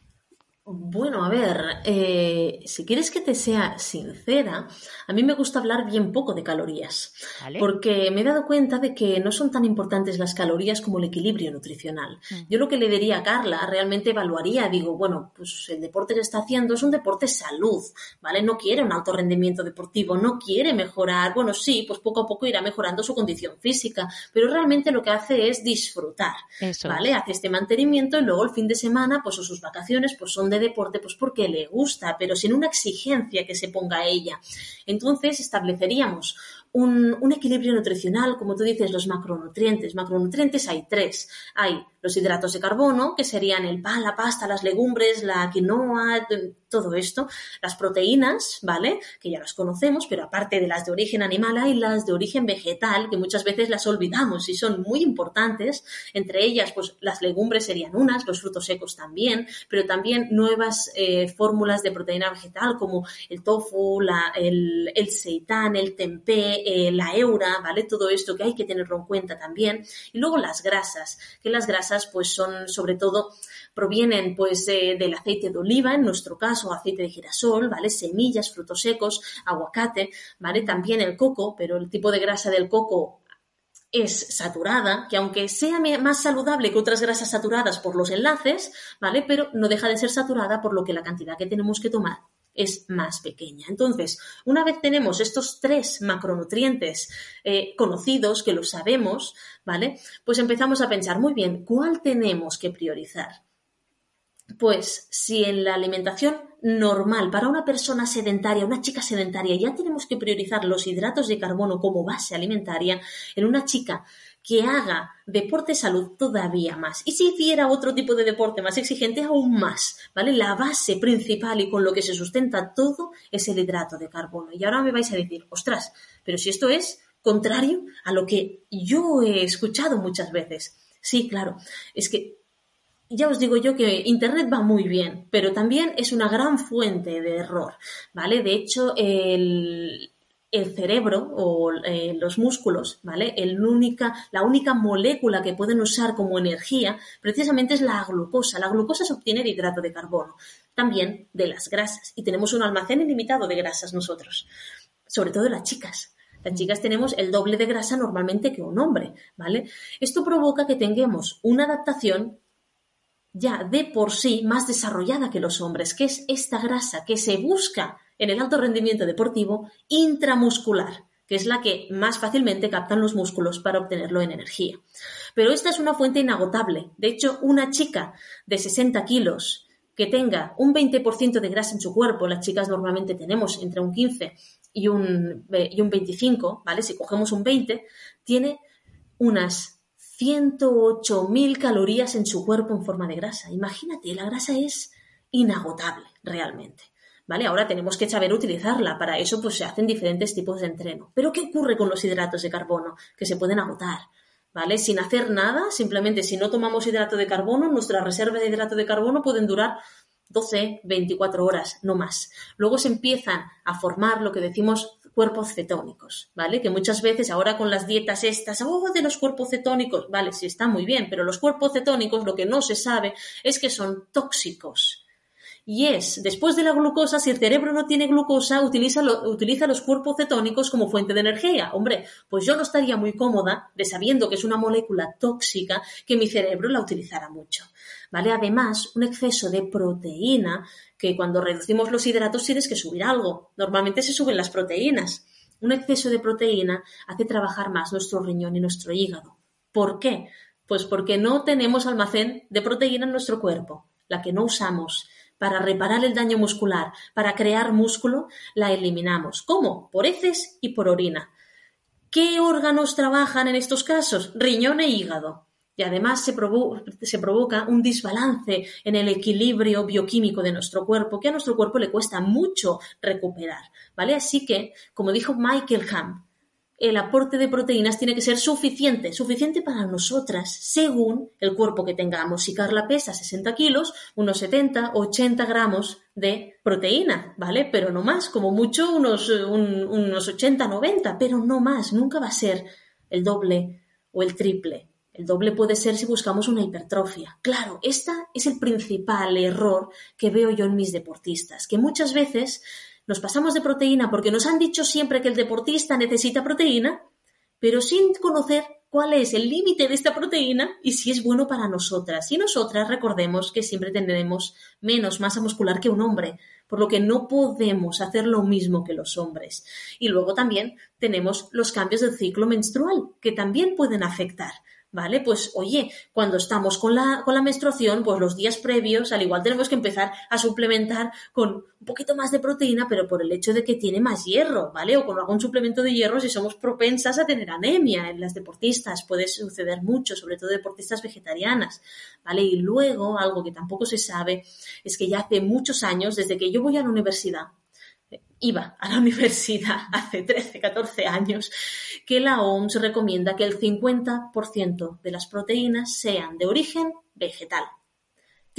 Bueno, a ver, eh, si quieres que te sea sincera, a mí me gusta hablar bien poco de calorías, porque me he dado cuenta de que no son tan importantes las calorías como el equilibrio nutricional. Mm. Yo lo que le diría a Carla, realmente evaluaría, digo, bueno, pues el deporte que está haciendo es un deporte salud, ¿vale? No quiere un alto rendimiento deportivo, no quiere mejorar, bueno, sí, pues poco a poco irá mejorando su condición física, pero realmente lo que hace es disfrutar, ¿vale? Hace este mantenimiento y luego el fin de semana, pues o sus vacaciones, pues son de deporte pues porque le gusta, pero sin una exigencia que se ponga a ella. Entonces estableceríamos un, un, equilibrio nutricional, como tú dices, los macronutrientes. Macronutrientes hay tres. Hay los hidratos de carbono, que serían el pan, la pasta, las legumbres, la quinoa, todo esto. Las proteínas, ¿vale? Que ya las conocemos, pero aparte de las de origen animal hay las de origen vegetal, que muchas veces las olvidamos y son muy importantes. Entre ellas, pues las legumbres serían unas, los frutos secos también, pero también nuevas eh, fórmulas de proteína vegetal como el tofu, la, el, el seitán, el tempeh, eh, la eura, ¿vale? Todo esto que hay que tenerlo en cuenta también. Y luego las grasas, que las grasas pues son sobre todo provienen pues del aceite de oliva, en nuestro caso aceite de girasol, ¿vale? Semillas, frutos secos, aguacate, ¿vale? También el coco, pero el tipo de grasa del coco es saturada, que aunque sea más saludable que otras grasas saturadas por los enlaces, ¿vale? Pero no deja de ser saturada por lo que la cantidad que tenemos que tomar es más pequeña. Entonces, una vez tenemos estos tres macronutrientes eh, conocidos, que lo sabemos, ¿vale? Pues empezamos a pensar, muy bien, ¿cuál tenemos que priorizar? Pues si en la alimentación normal para una persona sedentaria, una chica sedentaria, ya tenemos que priorizar los hidratos de carbono como base alimentaria, en una chica que haga deporte salud todavía más. Y si hiciera otro tipo de deporte más exigente, aún más, ¿vale? La base principal y con lo que se sustenta todo es el hidrato de carbono. Y ahora me vais a decir, ostras, pero si esto es contrario a lo que yo he escuchado muchas veces. Sí, claro, es que ya os digo yo que Internet va muy bien, pero también es una gran fuente de error, ¿vale? De hecho, el, el cerebro o eh, los músculos, ¿vale? La única molécula que pueden usar como energía precisamente es la glucosa. La glucosa se obtiene de hidrato de carbono, también de las grasas. Y tenemos un almacén ilimitado de grasas nosotros, sobre todo las chicas. Las chicas tenemos el doble de grasa normalmente que un hombre, ¿vale? Esto provoca que tengamos una adaptación ya de por sí más desarrollada que los hombres, que es esta grasa que se busca en el alto rendimiento deportivo intramuscular, que es la que más fácilmente captan los músculos para obtenerlo en energía. Pero esta es una fuente inagotable. De hecho, una chica de 60 kilos que tenga un 20% de grasa en su cuerpo, las chicas normalmente tenemos entre un 15 y un, y un 25, ¿vale? Si cogemos un 20, tiene unas 108.000 calorías en su cuerpo en forma de grasa. Imagínate, la grasa es inagotable realmente. ¿Vale? Ahora tenemos que saber utilizarla. Para eso pues, se hacen diferentes tipos de entreno. Pero ¿qué ocurre con los hidratos de carbono? Que se pueden agotar. ¿Vale? Sin hacer nada, simplemente si no tomamos hidrato de carbono, nuestras reservas de hidrato de carbono pueden durar 12, 24 horas, no más. Luego se empiezan a formar lo que decimos cuerpos cetónicos, ¿vale? Que muchas veces ahora con las dietas estas, oh, de los cuerpos cetónicos, vale, sí está muy bien, pero los cuerpos cetónicos lo que no se sabe es que son tóxicos. Y es, después de la glucosa, si el cerebro no tiene glucosa, utiliza, utiliza los cuerpos cetónicos como fuente de energía. Hombre, pues yo no estaría muy cómoda de sabiendo que es una molécula tóxica que mi cerebro la utilizara mucho. ¿Vale? Además, un exceso de proteína que cuando reducimos los hidratos tienes que subir algo. Normalmente se suben las proteínas. Un exceso de proteína hace trabajar más nuestro riñón y nuestro hígado. ¿Por qué? Pues porque no tenemos almacén de proteína en nuestro cuerpo, la que no usamos. Para reparar el daño muscular, para crear músculo, la eliminamos. ¿Cómo? Por heces y por orina. ¿Qué órganos trabajan en estos casos? Riñón e hígado y además se, provoca un desbalance en el equilibrio bioquímico de nuestro cuerpo que a nuestro cuerpo le cuesta mucho recuperar, ¿vale? Así que, como dijo Michael Hamm, el aporte de proteínas tiene que ser suficiente, suficiente para nosotras, según el cuerpo que tengamos. Si Carla pesa 60 kilos, unos 70, 80 gramos de proteína, ¿vale? Pero no más, como mucho unos, unos 80, 90, pero no más, nunca va a ser el doble o el triple. El doble puede ser si buscamos una hipertrofia. Claro, este es el principal error que veo yo en mis deportistas, que muchas veces nos pasamos de proteína porque nos han dicho siempre que el deportista necesita proteína, pero sin conocer cuál es el límite de esta proteína y si es bueno para nosotras. Y nosotras recordemos que siempre tendremos menos masa muscular que un hombre, por lo que no podemos hacer lo mismo que los hombres. Y luego también tenemos los cambios del ciclo menstrual, que también pueden afectar. ¿Vale? Pues oye, cuando estamos con la, con la menstruación, pues los días previos, al igual tenemos que empezar a suplementar con un poquito más de proteína, pero por el hecho de que tiene más hierro, ¿vale? O con algún suplemento de hierro si somos propensas a tener anemia en las deportistas, puede suceder mucho, sobre todo deportistas vegetarianas, ¿vale? Y luego, algo que tampoco se sabe, es que ya hace muchos años, desde que yo voy a la universidad, iba a la universidad hace 13, 14 años, que la OMS recomienda que el 50% de las proteínas sean de origen vegetal.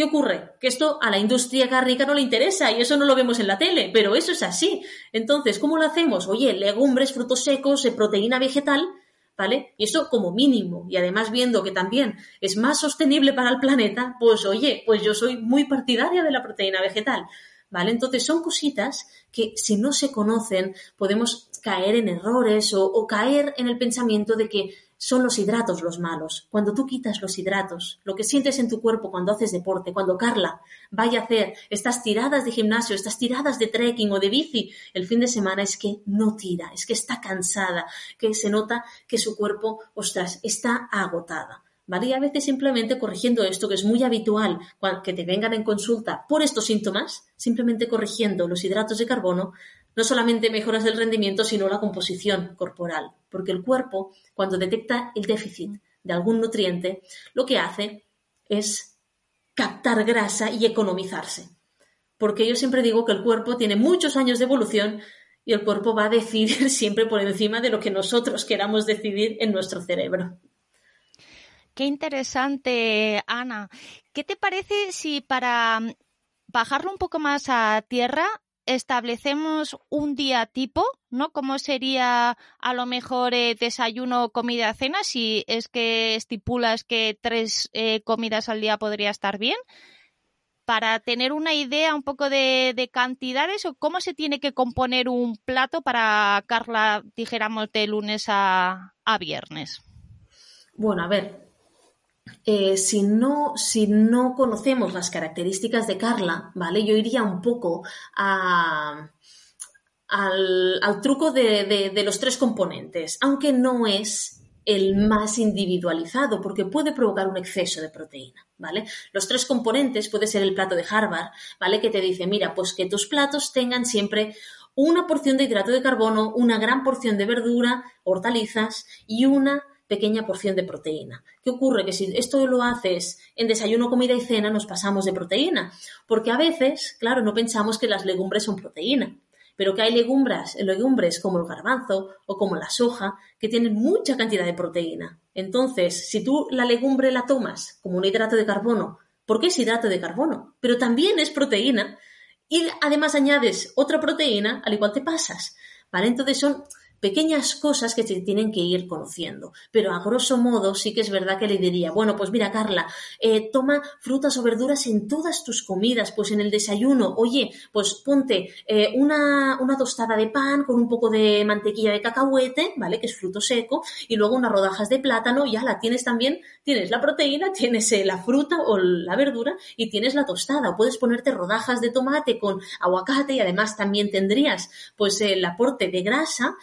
¿Qué ocurre? Que esto a la industria cárnica no le interesa y eso no lo vemos en la tele, pero eso es así. Entonces, ¿cómo lo hacemos? Oye, legumbres, frutos secos, eh, proteína vegetal, ¿vale? Y eso como mínimo. Y además viendo que también es más sostenible para el planeta, pues oye, pues yo soy muy partidaria de la proteína vegetal. ¿Vale? Entonces son cositas que si no se conocen podemos caer en errores o, caer en el pensamiento de que son los hidratos los malos. Cuando tú quitas los hidratos, lo que sientes en tu cuerpo cuando haces deporte, cuando Carla vaya a hacer estas tiradas de gimnasio, estas tiradas de trekking o de bici el fin de semana es que no tira, es que está cansada, que se nota que su cuerpo, ostras, está agotada. ¿Vale? A veces simplemente corrigiendo esto, que es muy habitual que te vengan en consulta por estos síntomas, simplemente corrigiendo los hidratos de carbono, no solamente mejoras el rendimiento, sino la composición corporal, porque el cuerpo, cuando detecta el déficit de algún nutriente, lo que hace es captar grasa y economizarse. Porque yo siempre digo que el cuerpo tiene muchos años de evolución y el cuerpo va a decidir siempre por encima de lo que nosotros queramos decidir en nuestro cerebro. Qué interesante, Ana. ¿Qué te parece si para mm, bajarlo un poco más a tierra establecemos un día tipo, ¿no? ¿Cómo sería a lo mejor eh, desayuno, comida, cena? Si es que estipulas que tres eh, comidas al día podría estar bien para tener una idea un poco de, de, cantidades o cómo se tiene que componer un plato para Carla, dijéramos, de lunes a viernes. Bueno, a ver, eh, si, no, si no conocemos las características de Carla, ¿vale? Yo iría un poco al, al, truco de, de, de, los tres componentes, aunque no es el más individualizado, porque puede provocar un exceso de proteína, ¿vale? Los tres componentes puede ser el plato de Harvard, ¿vale? Que te dice, mira, pues que tus platos tengan siempre una porción de hidrato de carbono, una gran porción de verdura, hortalizas y una pequeña porción de proteína. ¿Qué ocurre? Que si esto lo haces en desayuno, comida y cena, nos pasamos de proteína, porque a veces, claro, no pensamos que las legumbres son proteína, pero que hay legumbres, legumbres como el garbanzo o como la soja que tienen mucha cantidad de proteína. Entonces, si tú la legumbre la tomas como un hidrato de carbono, porque es hidrato de carbono, pero también es proteína, y además añades otra proteína, al igual te pasas. ¿Vale? Entonces son pequeñas cosas que se tienen que ir conociendo. Pero a grosso modo sí que es verdad que le diría, bueno, pues mira, Carla, eh, toma frutas o verduras en todas tus comidas, pues en el desayuno, oye, pues ponte eh, una, una, tostada de pan con un poco de mantequilla de cacahuete, ¿vale? Que es fruto seco, y luego unas rodajas de plátano, ya la tienes también, tienes la proteína, tienes eh, la fruta o la verdura y tienes la tostada. Puedes ponerte rodajas de tomate con aguacate y además también tendrías pues el aporte de grasa.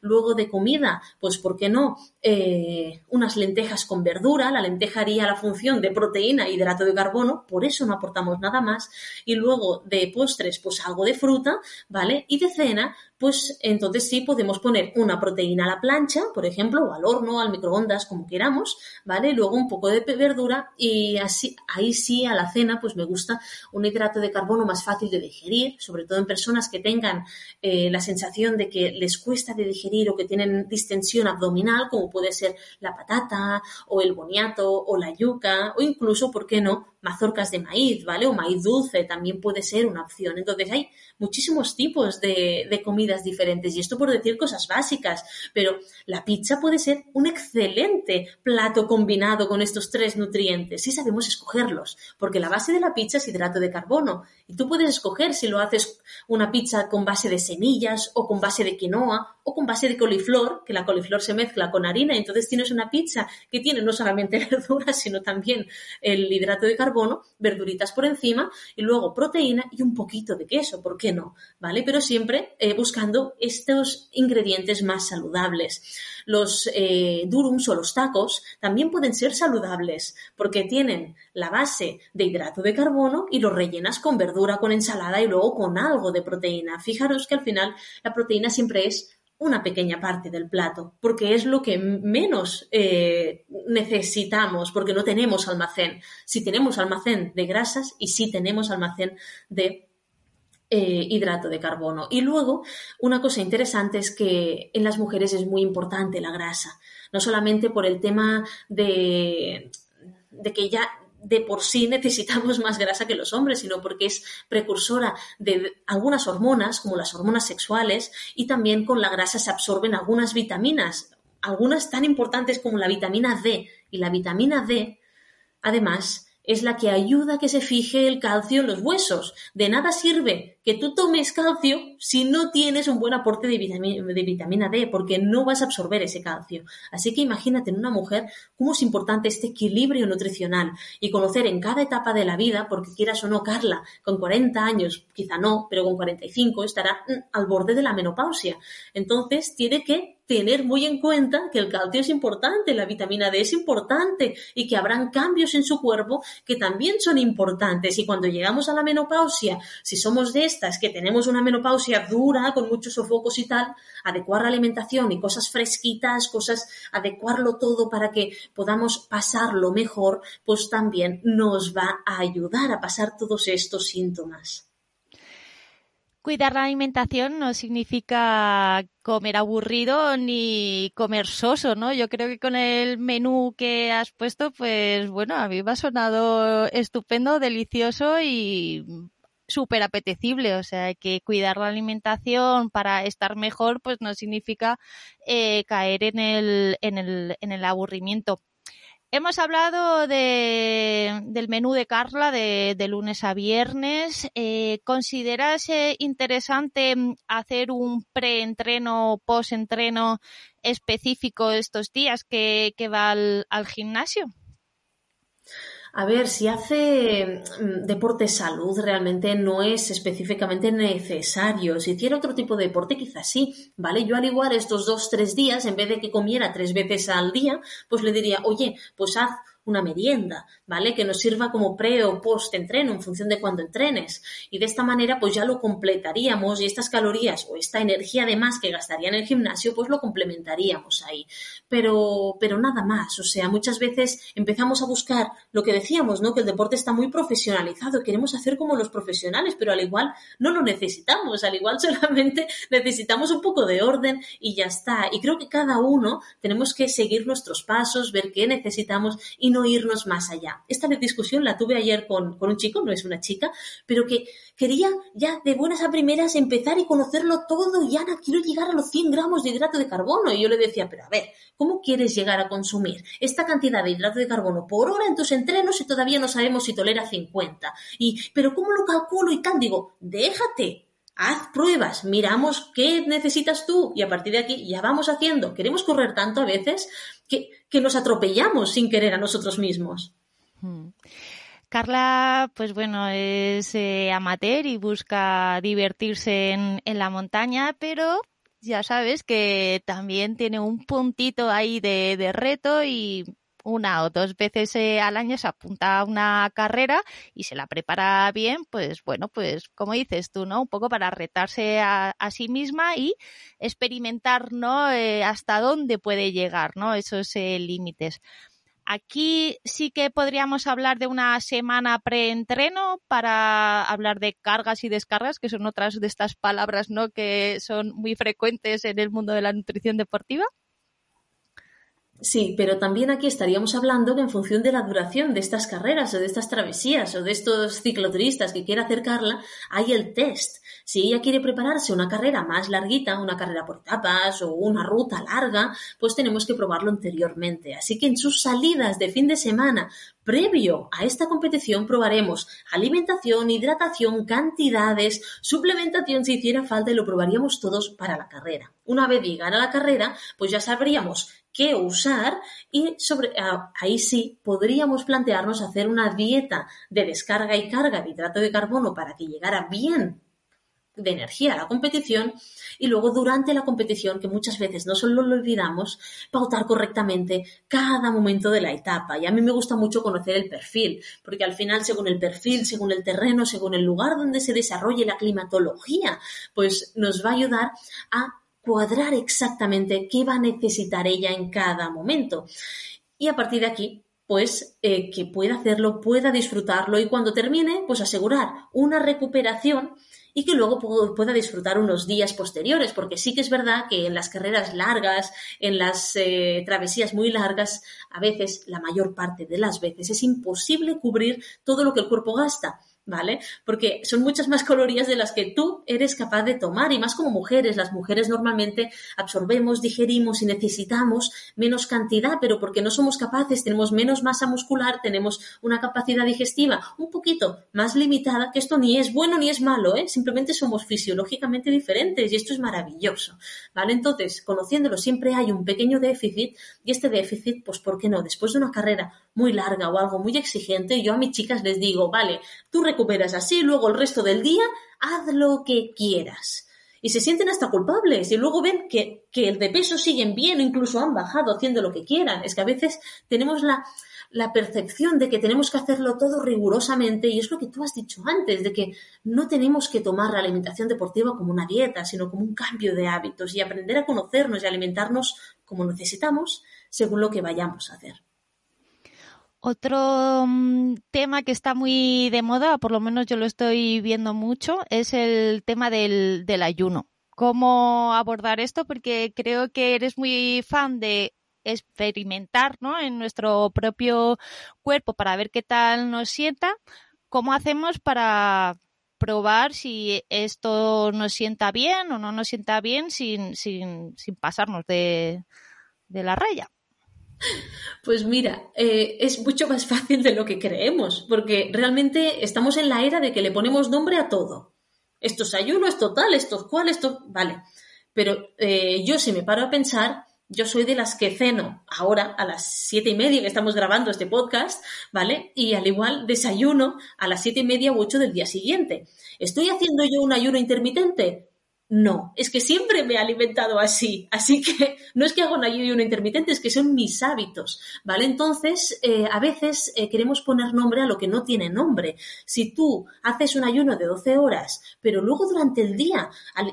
Luego de comida, pues ¿por qué no? Eh, unas lentejas con verdura, la lenteja haría la función de proteína hidrato de carbono, por eso no aportamos nada más. Y luego de postres, pues algo de fruta, ¿vale? Y de cena, pues entonces sí podemos poner una proteína a la plancha, por ejemplo, o al horno, al microondas, como queramos, ¿vale? Luego un poco de verdura y así, ahí sí a la cena, pues me gusta un hidrato de carbono más fácil de digerir, sobre todo en personas que tengan eh, la sensación de que les cuesta de digerir o que tienen distensión abdominal, como puede ser la patata o el boniato o la yuca o incluso, ¿por qué no?, mazorcas de maíz, ¿vale? O maíz dulce también puede ser una opción. Entonces hay muchísimos tipos de, de, diferentes y esto por decir cosas básicas, pero la pizza puede ser un excelente plato combinado con estos tres nutrientes si sabemos escogerlos, porque la base de la pizza es hidrato de carbono y tú puedes escoger si lo haces una pizza con base de semillas o con base de quinoa o con base de coliflor, que la coliflor se mezcla con harina y entonces tienes una pizza que tiene no solamente verduras, sino también el hidrato de carbono, verduritas por encima y luego proteína y un poquito de queso, ¿por qué no? ¿Vale? Pero siempre eh, buscando estos ingredientes más saludables. Los eh, durums o los tacos también pueden ser saludables porque tienen la base de hidrato de carbono y los rellenas con verdura, con ensalada y luego con algo de proteína. Fijaros que al final la proteína siempre es una pequeña parte del plato, porque es lo que menos eh, necesitamos, porque no tenemos almacén. Si tenemos almacén de grasas y si tenemos almacén de eh, hidrato de carbono. Y luego, una cosa interesante es que en las mujeres es muy importante la grasa, no solamente por el tema de, de que ya de por sí necesitamos más grasa que los hombres, sino porque es precursora de algunas hormonas, como las hormonas sexuales, y también con la grasa se absorben algunas vitaminas, algunas tan importantes como la vitamina D. Y la vitamina D, además, es la que ayuda a que se fije el calcio en los huesos. De nada sirve que tú tomes calcio si no tienes un buen aporte de vitamina, D, porque no vas a absorber ese calcio. Así que imagínate en una mujer cómo es importante este equilibrio nutricional y conocer en cada etapa de la vida, porque quieras o no, Carla, con 40 años, quizá no, pero con 45 estará mm, al borde de la menopausia. Entonces tiene que tener muy en cuenta que el calcio es importante, la vitamina D es importante y que habrán cambios en su cuerpo que también son importantes. Y cuando llegamos a la menopausia, si somos de estas que tenemos una menopausia dura, con muchos sofocos y tal, adecuar la alimentación y cosas fresquitas, cosas, adecuarlo todo para que podamos pasarlo mejor, pues también nos va a ayudar a pasar todos estos síntomas. Cuidar la alimentación no significa comer aburrido ni comer soso, ¿no? Yo creo que con el menú que has puesto, pues bueno, a mí me ha sonado estupendo, delicioso y súper apetecible. O sea, que cuidar la alimentación para estar mejor, pues no significa eh, caer en el, en el, en el aburrimiento. Hemos hablado del menú de Carla de, lunes a viernes. Eh, ¿Consideras eh, interesante mm, hacer un pre-entreno, post-entreno específico estos días que, va al gimnasio? A ver, si hace mm, deporte salud, realmente no es específicamente necesario. Si hiciera otro tipo de deporte, quizás sí, ¿vale? Yo al igual estos dos, tres días, en vez de que comiera tres veces al día, pues le diría, oye, pues haz una merienda, ¿vale? Que nos sirva como pre o post entreno en función de cuando entrenes. Y de esta manera, pues ya lo completaríamos y estas calorías o esta energía de más que gastaría en el gimnasio, pues lo complementaríamos ahí. Pero, pero nada más. O sea, muchas veces empezamos a buscar lo que decíamos, ¿no? Que el deporte está muy profesionalizado, queremos hacer como los profesionales, pero al igual no lo necesitamos, al igual solamente necesitamos un poco de orden y ya está. Y creo que cada uno tenemos que seguir nuestros pasos, ver qué necesitamos no irnos más allá. Esta discusión la tuve ayer con, un chico, no es una chica, pero que quería ya de buenas a primeras empezar y conocerlo todo y Ana, quiero llegar a los 100 gramos de hidrato de carbono. Y yo le decía, pero a ver, ¿cómo quieres llegar a consumir esta cantidad de hidrato de carbono por hora en tus entrenos y todavía no sabemos si tolera 50? Y, pero ¿cómo lo calculo y tal? Digo, déjate, haz pruebas, miramos qué necesitas tú y a partir de aquí ya vamos haciendo. Queremos correr tanto a veces que, nos atropellamos sin querer a nosotros mismos. Hmm. Carla, pues bueno, es eh, amateur y busca divertirse en, en la montaña, pero ya sabes que también tiene un puntito ahí de, de reto y una o dos veces eh, al año se apunta a una carrera y se la prepara bien, pues bueno, pues como dices tú, ¿no? Un poco para retarse a, sí misma y experimentar, ¿no? Eh, hasta dónde puede llegar, ¿no? Esos eh, límites. Aquí sí que podríamos hablar de una semana preentreno para hablar de cargas y descargas, que son otras de estas palabras, ¿no? Que son muy frecuentes en el mundo de la nutrición deportiva. Sí, pero también aquí estaríamos hablando que en función de la duración de estas carreras o de estas travesías o de estos cicloturistas que quiere acercarla, hay el test. Si ella quiere prepararse una carrera más larguita, una carrera por etapas o una ruta larga, pues tenemos que probarlo anteriormente. Así que en sus salidas de fin de semana Previo a esta competición probaremos alimentación, hidratación, cantidades, suplementación si hiciera falta y lo probaríamos todos para la carrera. Una vez llegara la carrera, pues ya sabríamos qué usar y sobre ah, ahí sí podríamos plantearnos hacer una dieta de descarga y carga de hidrato de carbono para que llegara bien de energía a la competición y luego durante la competición, que muchas veces no solo lo olvidamos, pautar correctamente cada momento de la etapa. Y a mí me gusta mucho conocer el perfil, porque al final, según el perfil, según el terreno, según el lugar donde se desarrolle la climatología, pues nos va a ayudar a cuadrar exactamente qué va a necesitar ella en cada momento. Y a partir de aquí, pues eh, que pueda hacerlo, pueda disfrutarlo y cuando termine, pues asegurar una recuperación y que luego pueda disfrutar unos días posteriores, porque sí que es verdad que en las carreras largas, en las eh, travesías muy largas, a veces, la mayor parte de las veces, es imposible cubrir todo lo que el cuerpo gasta. ¿Vale? Porque son muchas más calorías de las que tú eres capaz de tomar y más como mujeres. Las mujeres normalmente absorbemos, digerimos y necesitamos menos cantidad, pero porque no somos capaces, tenemos menos masa muscular, tenemos una capacidad digestiva un poquito más limitada, que esto ni es bueno ni es malo, ¿eh? Simplemente somos fisiológicamente diferentes y esto es maravilloso, ¿vale? Entonces, conociéndolo, siempre hay un pequeño déficit y este déficit, pues, ¿por qué no? Después de una carrera muy larga o algo muy exigente, yo a mis chicas les digo, vale, tú recuperas así, luego el resto del día haz lo que quieras. Y se sienten hasta culpables y luego ven que, que el de peso siguen bien o incluso han bajado haciendo lo que quieran. Es que a veces tenemos la, la percepción de que tenemos que hacerlo todo rigurosamente y es lo que tú has dicho antes, de que no tenemos que tomar la alimentación deportiva como una dieta, sino como un cambio de hábitos y aprender a conocernos y alimentarnos como necesitamos según lo que vayamos a hacer. Otro mm, tema que está muy de moda, por lo menos yo lo estoy viendo mucho, es el tema del, ayuno. ¿Cómo abordar esto? Porque creo que eres muy fan de experimentar ¿no? en nuestro propio cuerpo para ver qué tal nos sienta. ¿Cómo hacemos para probar si esto nos sienta bien o no nos sienta bien sin, sin, sin pasarnos de, de la raya? Pues mira, eh, es mucho más fácil de lo que creemos, porque realmente estamos en la era de que le ponemos nombre a todo. Esto es ayuno, esto tal, esto es cual, esto. Vale. Pero eh, yo, si me paro a pensar, yo soy de las que ceno ahora a las siete y media que estamos grabando este podcast, ¿vale? Y al igual desayuno a las siete y media u ocho del día siguiente. ¿Estoy haciendo yo un ayuno intermitente? No, es que siempre me he alimentado así, así que no es que haga un ayuno intermitente, es que son mis hábitos, ¿vale? Entonces, eh, a veces eh, queremos poner nombre a lo que no tiene nombre. Si tú haces un ayuno de 12 horas, pero luego durante el día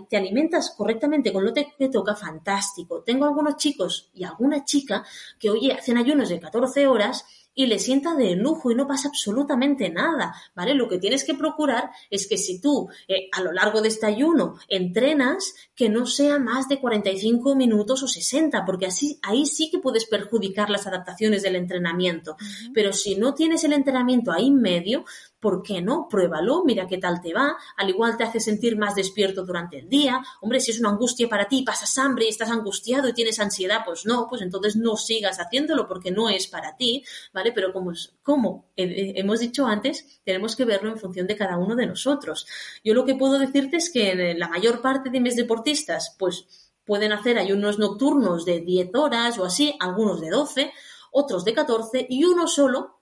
te alimentas correctamente con lo que te toca, fantástico. Tengo algunos chicos y alguna chica que, oye, hacen ayunos de 14 horas y le sienta de lujo y no pasa absolutamente nada, ¿vale? Lo que tienes que procurar es que si tú eh, a lo largo de este ayuno entrenas, que no sea más de 45 minutos o 60, porque así ahí sí que puedes perjudicar las adaptaciones del entrenamiento. Pero si no tienes el entrenamiento ahí medio, ¿por qué no? Pruébalo, mira qué tal te va, al igual te hace sentir más despierto durante el día. Hombre, si es una angustia para ti, pasas hambre y estás angustiado y tienes ansiedad, pues no, pues entonces no sigas haciéndolo porque no es para ti, ¿vale? Pero como, como hemos dicho antes, tenemos que verlo en función de cada uno de nosotros. Yo lo que puedo decirte es que la mayor parte de mis deportistas, pues pueden hacer ayunos nocturnos de 10 horas o así, algunos de 12, otros de 14 y uno solo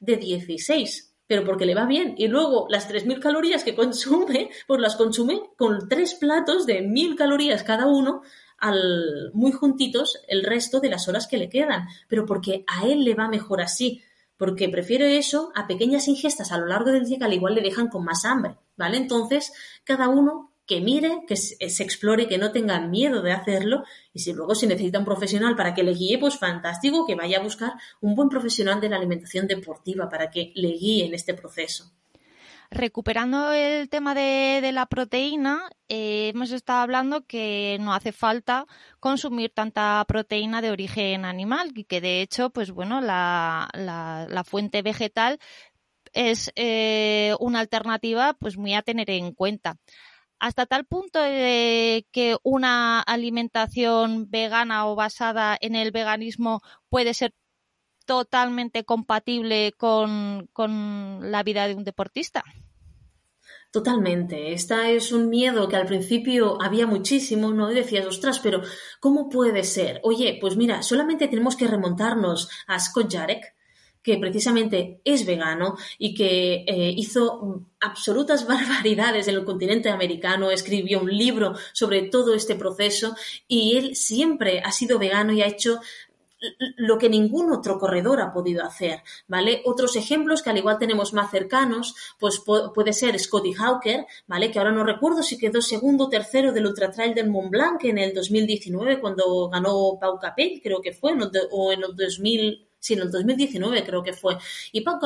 de 16 pero porque le va bien. Y luego las 3.000 calorías que consume, pues las consume con tres platos de 1.000 calorías cada uno, al, muy juntitos el resto de las horas que le quedan. Pero porque a él le va mejor así. Porque prefiere eso a pequeñas ingestas a lo largo del día que al igual le dejan con más hambre. ¿Vale? Entonces, cada uno que mire, que se, explore, que no tenga miedo de hacerlo y si luego se necesita un profesional para que le guíe, pues fantástico, que vaya a buscar un buen profesional de la alimentación deportiva para que le guíe en este proceso. Recuperando el tema de, la proteína, eh, hemos estado hablando que no hace falta consumir tanta proteína de origen animal y que de hecho, pues bueno, la, la, fuente vegetal es eh, una alternativa pues muy a tener en cuenta hasta tal punto de que una alimentación vegana o basada en el veganismo puede ser totalmente compatible con, la vida de un deportista. Totalmente. Esta es un miedo que al principio había muchísimo, ¿no? Y decías, ostras, pero ¿cómo puede ser? Oye, pues mira, solamente tenemos que remontarnos a Scott Jarek, que precisamente es vegano y que eh, hizo absolutas barbaridades en el continente americano, escribió un libro sobre todo este proceso y él siempre ha sido vegano y ha hecho lo que ningún otro corredor ha podido hacer, ¿vale? Otros ejemplos que al igual tenemos más cercanos, pues puede ser Scotty Hawker, ¿vale? Que ahora no recuerdo si quedó segundo o tercero del Ultra Trail del Mont Blanc en el 2019 cuando ganó Pau Capell, creo que fue, o en el 2000 en el 2019 creo que fue. Y Pau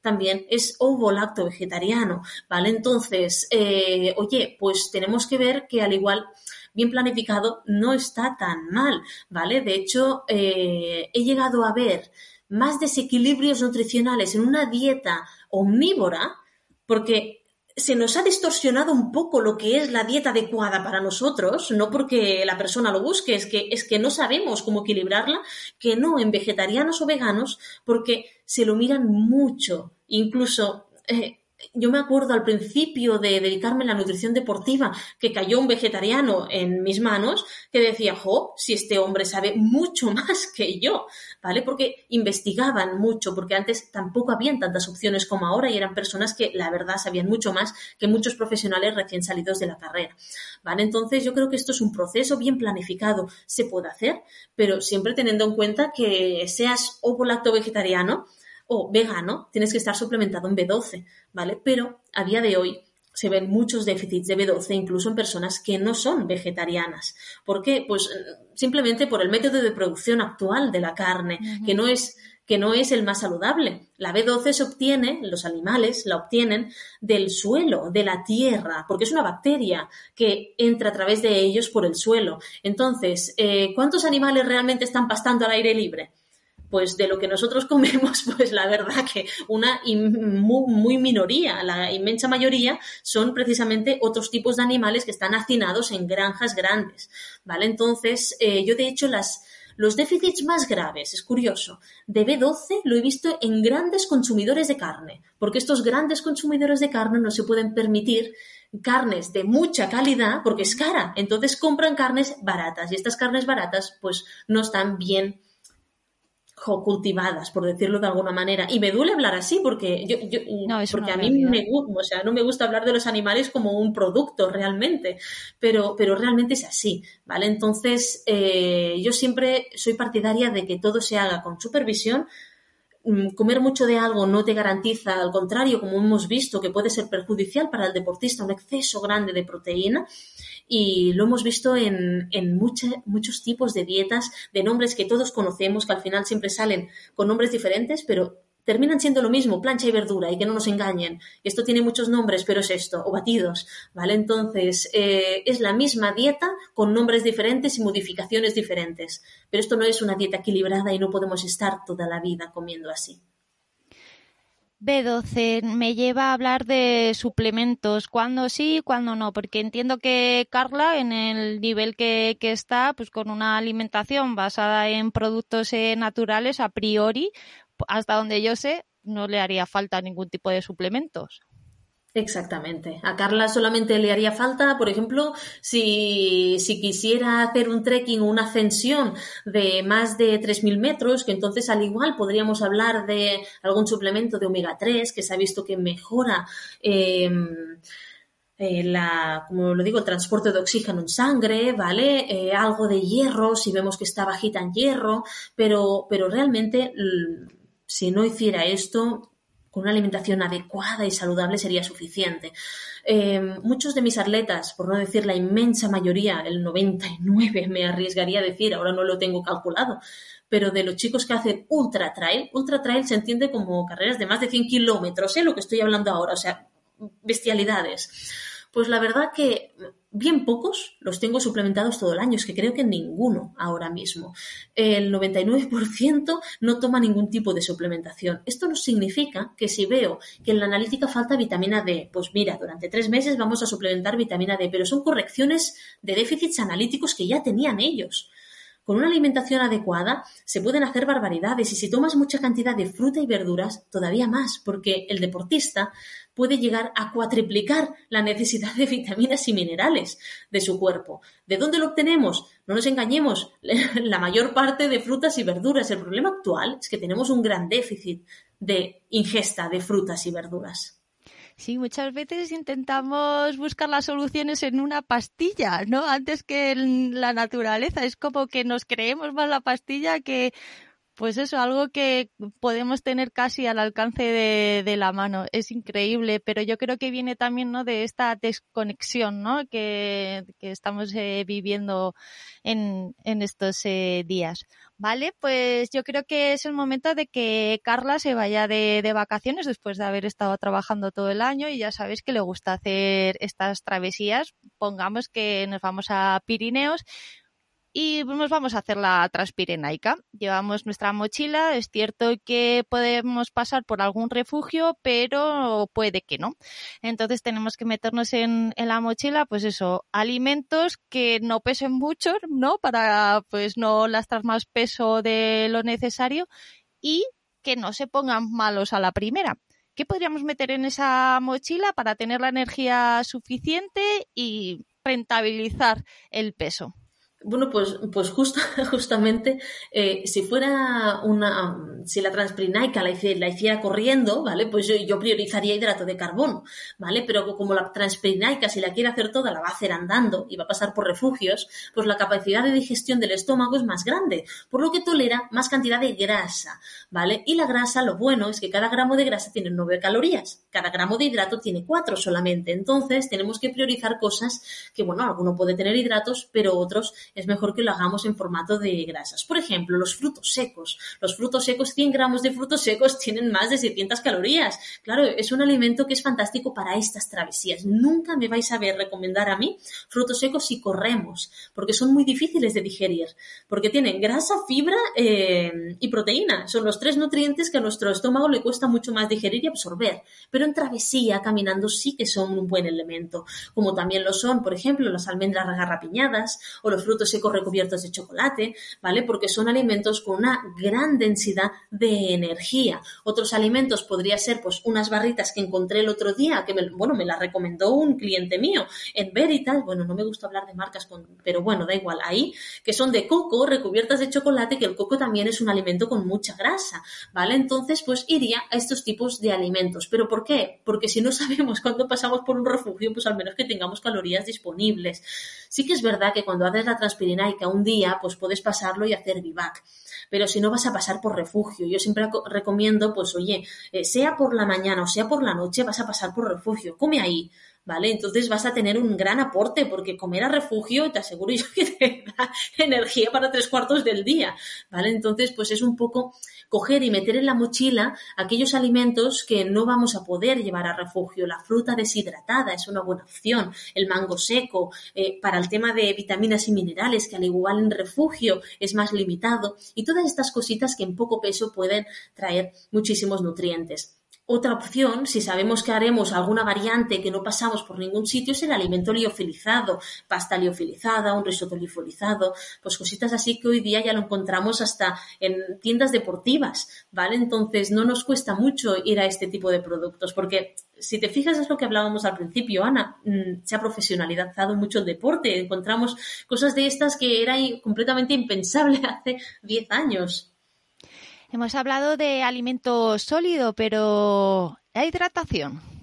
también es ovo-lacto vegetariano, ¿vale? Entonces, eh, oye, pues tenemos que ver que al igual bien planificado no está tan mal, ¿vale? De hecho, eh, he llegado a ver más desequilibrios nutricionales en una dieta omnívora porque se nos ha distorsionado un poco lo que es la dieta adecuada para nosotros, no porque la persona lo busque, es que, es que no sabemos cómo equilibrarla, que no en vegetarianos o veganos, porque se lo miran mucho. Incluso eh, yo me acuerdo al principio de dedicarme a la nutrición deportiva que cayó un vegetariano en mis manos que decía, jo, si este hombre sabe mucho más que yo, ¿vale? Porque investigaban mucho, porque antes tampoco habían tantas opciones como ahora y eran personas que la verdad sabían mucho más que muchos profesionales recién salidos de la carrera, ¿vale? Entonces yo creo que esto es un proceso bien planificado, se puede hacer, pero siempre teniendo en cuenta que seas ovo lacto vegetariano, o vegano, tienes que estar suplementado en B12, ¿vale? Pero a día de hoy se ven muchos déficits de B12 incluso en personas que no son vegetarianas. ¿Por qué? Pues simplemente por el método de producción actual de la carne, que no es que no es el más saludable. La B12 se obtiene, los animales la obtienen del suelo, de la tierra, porque es una bacteria que entra a través de ellos por el suelo. Entonces, eh, ¿cuántos animales realmente están pastando al aire libre? Pues de lo que nosotros comemos, pues la verdad que una muy, minoría, la inmensa mayoría son precisamente otros tipos de animales que están hacinados en granjas grandes, ¿vale? Entonces, eh, yo de hecho las, Los déficits más graves, es curioso, de B12 lo he visto en grandes consumidores de carne, porque estos grandes consumidores de carne no se pueden permitir carnes de mucha calidad porque es cara. Entonces compran carnes baratas y estas carnes baratas pues no están bien cultivadas, por decirlo de alguna manera. Y me duele hablar así porque yo, porque a mí me o sea, no me gusta hablar de los animales como un producto realmente, pero, pero realmente es así, ¿vale? Entonces, eh, yo siempre soy partidaria de que todo se haga con supervisión, Mm, comer mucho de algo no te garantiza, al contrario, como hemos visto, que puede ser perjudicial para el deportista, un exceso grande de proteína. Y lo hemos visto en, en muchos tipos de dietas, de nombres que todos conocemos, que al final siempre salen con nombres diferentes, pero terminan siendo lo mismo, plancha y verdura, y que no nos engañen. Esto tiene muchos nombres, pero es esto, o batidos, ¿vale? Entonces, eh, es la misma dieta con nombres diferentes y modificaciones diferentes. Pero esto no es una dieta equilibrada y no podemos estar toda la vida comiendo así. B12 me lleva a hablar de suplementos, cuándo sí, cuándo no, porque entiendo que Carla, en el nivel que, que está, pues con una alimentación basada en productos eh, naturales, a priori, hasta donde yo sé, no le haría falta ningún tipo de suplementos. Exactamente. A Carla solamente le haría falta, por ejemplo, si, si quisiera hacer un trekking o una ascensión de más de 3.000 metros, que entonces al igual podríamos hablar de algún suplemento de omega 3 que se ha visto que mejora em, eh, la, como lo digo, el transporte de oxígeno en sangre, ¿vale? Eh, algo de hierro, si vemos que está bajita en hierro, pero, pero realmente si no hiciera esto, con una alimentación adecuada y saludable sería suficiente. Eh, muchos de mis atletas, por no decir la inmensa mayoría, el 99 me arriesgaría a decir, ahora no lo tengo calculado, pero de los chicos que hacen ultra trail, ultra trail se entiende como carreras de más de 100 kilómetros, ¿eh? lo que estoy hablando ahora, o sea, bestialidades. Pues la verdad que bien pocos los tengo suplementados todo el año, es que creo que ninguno ahora mismo. El 99% no toma ningún tipo de suplementación. Esto no significa que si veo que en la analítica falta vitamina D, pues mira, durante tres meses vamos a suplementar vitamina D, pero son correcciones de déficits analíticos que ya tenían ellos. Con una alimentación adecuada se pueden hacer barbaridades y si tomas mucha cantidad de fruta y verduras, todavía más, porque el deportista puede llegar a cuatriplicar la necesidad de vitaminas y minerales de su cuerpo. ¿De dónde lo obtenemos? No nos engañemos, la mayor parte de frutas y verduras. El problema actual es que tenemos un gran déficit de ingesta de frutas y verduras. Sí, muchas veces intentamos buscar las soluciones en una pastilla, ¿no? Antes que en la naturaleza. Es como que nos creemos más la pastilla que pues eso, algo que podemos tener casi al alcance de, la mano. Es increíble, pero yo creo que viene también ¿no? de esta desconexión ¿no? que, estamos eh, viviendo en, estos eh, días. Vale, pues yo creo que es el momento de que Carla se vaya de, de, vacaciones después de haber estado trabajando todo el año y ya sabéis que le gusta hacer estas travesías. Pongamos que nos vamos a Pirineos y nos vamos a hacer la transpirenaica. Llevamos nuestra mochila, es cierto que podemos pasar por algún refugio, pero puede que no. Entonces tenemos que meternos en, en la mochila, pues eso, alimentos que no pesen mucho, ¿no? Para pues no lastrar más peso de lo necesario y que no se pongan malos a la primera. ¿Qué podríamos meter en esa mochila para tener la energía suficiente y rentabilizar el peso? Bueno, pues, pues justo, justamente, eh, si fuera una, si la transpirinaica la la hiciera corriendo, ¿vale? Pues yo, priorizaría hidrato de carbono, ¿vale? Pero como la transpirinaica, si la quiere hacer toda, la va a hacer andando y va a pasar por refugios, pues la capacidad de digestión del estómago es más grande, por lo que tolera más cantidad de grasa, ¿vale? Y la grasa, lo bueno es que cada gramo de grasa tiene nueve calorías, cada gramo de hidrato tiene cuatro solamente. Entonces, tenemos que priorizar cosas que, bueno, alguno puede tener hidratos, pero otros es mejor que lo hagamos en formato de grasas. Por ejemplo, los frutos secos. Los frutos secos, 100 gramos de frutos secos tienen más de 700 calorías. Claro, es un alimento que es fantástico para estas travesías. Nunca me vais a ver recomendar a mí frutos secos si corremos, porque son muy difíciles de digerir, porque tienen grasa, fibra eh, y proteína. Son los tres nutrientes que a nuestro estómago le cuesta mucho más digerir y absorber. Pero en travesía, caminando, sí que son un buen elemento, como también lo son, por ejemplo, las almendras garrapiñadas o los frutos secos recubiertos de chocolate, ¿vale? Porque son alimentos con una gran densidad de energía. Otros alimentos podría ser pues unas barritas que encontré el otro día, que me, bueno, me las recomendó un cliente mío en Veritas, bueno, no me gusta hablar de marcas, con, pero bueno, da igual, ahí, que son de coco recubiertas de chocolate, que el coco también es un alimento con mucha grasa, ¿vale? Entonces, pues iría a estos tipos de alimentos. ¿Pero por qué? Porque si no sabemos cuándo pasamos por un refugio, pues al menos que tengamos calorías disponibles. Sí que es verdad que cuando haces la un día, pues puedes pasarlo y hacer vivac. Pero si no vas a pasar por refugio, yo siempre recomiendo, pues oye, eh, sea por la mañana o sea por la noche, vas a pasar por refugio. Come ahí, ¿vale? Entonces vas a tener un gran aporte porque comer a refugio te aseguro yo que te da energía para tres cuartos del día, ¿vale? Entonces, pues es un poco coger y meter en la mochila aquellos alimentos que no vamos a poder llevar a refugio. La fruta deshidratada es una buena opción, el mango seco, eh, para el tema de vitaminas y minerales, que al igual en refugio es más limitado, y todas estas cositas que en poco peso pueden traer muchísimos nutrientes. Otra opción, si sabemos que haremos alguna variante que no pasamos por ningún sitio, es el alimento liofilizado, pasta liofilizada, un risotto liofilizado, pues cositas así que hoy día ya lo encontramos hasta en tiendas deportivas, ¿vale? Entonces no nos cuesta mucho ir a este tipo de productos, porque si te fijas es lo que hablábamos al principio, Ana, mm, se ha profesionalizado mucho el deporte, encontramos cosas de estas que era completamente impensable hace 10 años. Hemos hablado de alimento sólido, pero ¿la hidratación?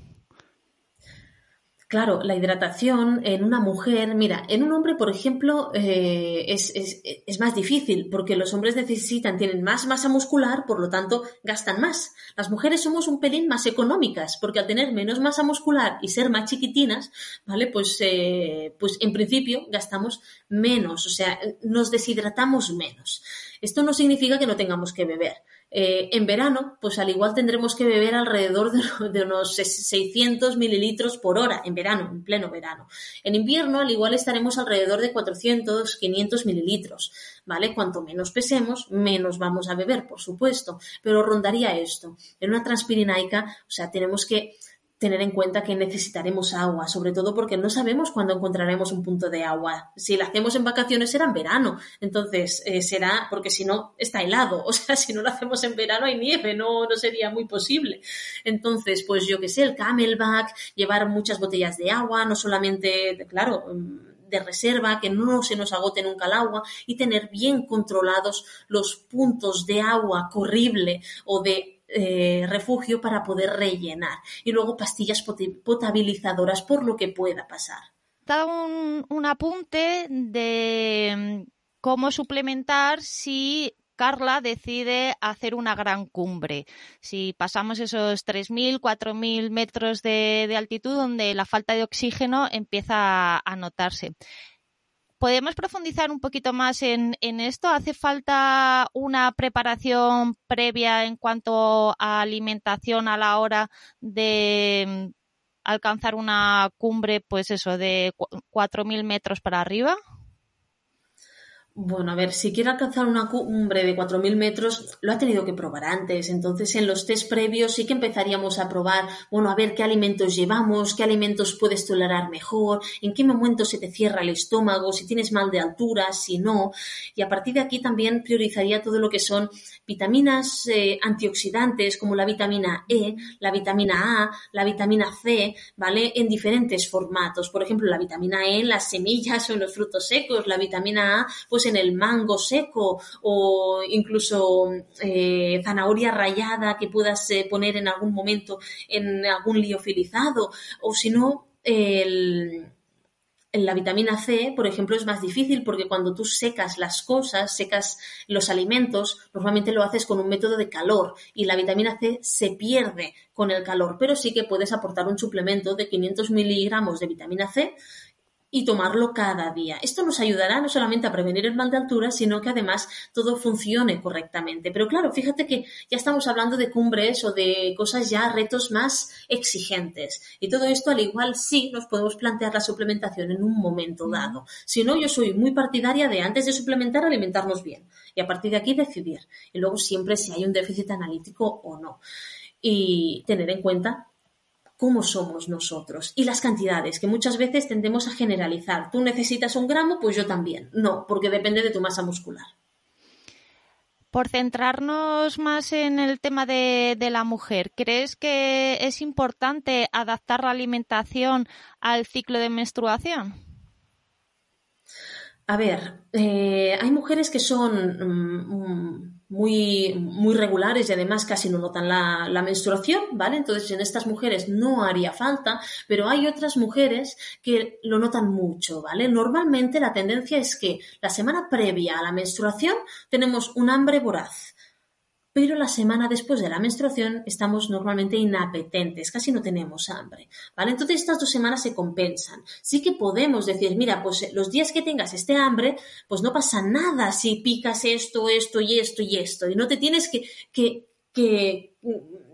Claro, la hidratación en una mujer, mira, en un hombre, por ejemplo, eh, es, es, más difícil porque los hombres necesitan, tienen más masa muscular, por lo tanto, gastan más. Las mujeres somos un pelín más económicas porque al tener menos masa muscular y ser más chiquitinas, ¿vale? Pues, eh, pues en principio gastamos menos, o sea, nos deshidratamos menos. Esto no significa que no tengamos que beber. Eh, en verano, pues al igual tendremos que beber alrededor de, unos 600 mililitros por hora, en verano, en pleno verano. En invierno, al igual estaremos alrededor de 400, 500 mililitros, ¿vale? Cuanto menos pesemos, menos vamos a beber, por supuesto, pero rondaría esto. En una transpirinaica, o sea, tenemos que tener en cuenta que necesitaremos agua, sobre todo porque no sabemos cuándo encontraremos un punto de agua. Si lo hacemos en vacaciones será en verano, entonces eh, será porque si no está helado, o sea, si no lo hacemos en verano hay nieve, no, no sería muy posible. Entonces, pues yo que sé, el camelback, llevar muchas botellas de agua, no solamente, claro, de reserva, que no se nos agote nunca el agua y tener bien controlados los puntos de agua corrible o de eh, refugio para poder rellenar. Y luego pastillas potabilizadoras por lo que pueda pasar. Dado un, un apunte de mm, cómo suplementar si Carla decide hacer una gran cumbre. Si pasamos esos 3.000, 4.000 metros de, altitud donde la falta de oxígeno empieza a notarse. ¿Podemos profundizar un poquito más en, esto? ¿Hace falta una preparación previa en cuanto a alimentación a la hora de mm, alcanzar una cumbre, pues eso, de 4.000 metros para arriba? Bueno, a ver, si quiere alcanzar una cumbre de 4.000 metros, lo ha tenido que probar antes. Entonces, en los test previos sí que empezaríamos a probar, bueno, a ver qué alimentos llevamos, qué alimentos puedes tolerar mejor, en qué momento se te cierra el estómago, si tienes mal de altura, si no. Y a partir de aquí también priorizaría todo lo que son vitaminas eh, antioxidantes, como la vitamina E, la vitamina A, la vitamina C, ¿vale? En diferentes formatos. Por ejemplo, la vitamina E en las semillas o en los frutos secos, la vitamina A, pues en el mango seco o incluso eh, zanahoria rallada que puedas eh, poner en algún momento en algún liofilizado o si no la vitamina C, por ejemplo, es más difícil porque cuando tú secas las cosas, secas los alimentos, normalmente lo haces con un método de calor y la vitamina C se pierde con el calor, pero sí que puedes aportar un suplemento de 500 miligramos de vitamina C y tomarlo cada día. Esto nos ayudará no solamente a prevenir el mal de altura, sino que además todo funcione correctamente. Pero claro, fíjate que ya estamos hablando de cumbres o de cosas ya, retos más exigentes. Y todo esto al igual sí nos podemos plantear la suplementación en un momento dado. Si no, yo soy muy partidaria de antes de suplementar alimentarnos bien y a partir de aquí decidir. Y luego siempre si hay un déficit analítico o no. Y tener en cuenta cómo somos nosotros y las cantidades, que muchas veces tendemos a generalizar. Tú necesitas un gramo, pues yo también. No, porque depende de tu masa muscular. Por centrarnos más en el tema de, la mujer, ¿crees que es importante adaptar la alimentación al ciclo de menstruación? A ver, eh, hay mujeres que son mm, muy, muy regulares y además casi no notan la, la, menstruación, ¿vale? Entonces en estas mujeres no haría falta, pero hay otras mujeres que lo notan mucho, ¿vale? Normalmente la tendencia es que la semana previa a la menstruación tenemos un hambre voraz pero la semana después de la menstruación estamos normalmente inapetentes, casi no tenemos hambre, ¿vale? Entonces estas dos semanas se compensan. Sí que podemos decir, mira, pues eh, los días que tengas este hambre, pues no pasa nada si picas esto, esto y esto y esto, y no te tienes que, que, que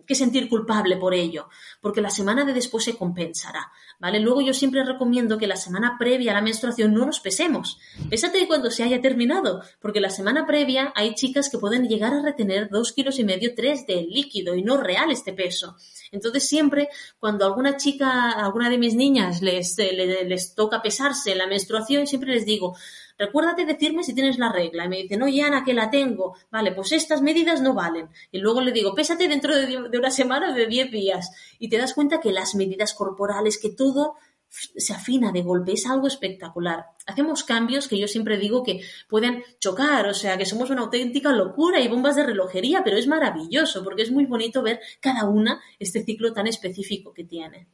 que sentir culpable por ello, porque la semana de después se compensará, ¿vale? Luego yo siempre recomiendo que la semana previa a la menstruación no nos pesemos. Pésate cuando se haya terminado, porque la semana previa hay chicas que pueden llegar a retener dos kilos y medio, tres de líquido y no real este peso. Entonces siempre cuando alguna chica, alguna de mis niñas les, eh, les, toca pesarse en la menstruación, siempre les digo, recuérdate decirme si tienes la regla. Y me dicen, oye Ana, que la tengo. Vale, pues estas medidas no valen. Y luego le digo, pésate dentro de, una semana de 10 días. Y te das cuenta que las medidas corporales, que todo se afina de golpe, es algo espectacular. Hacemos cambios que yo siempre digo que pueden chocar, o sea, que somos una auténtica locura y bombas de relojería, pero es maravilloso porque es muy bonito ver cada una este ciclo tan específico que tiene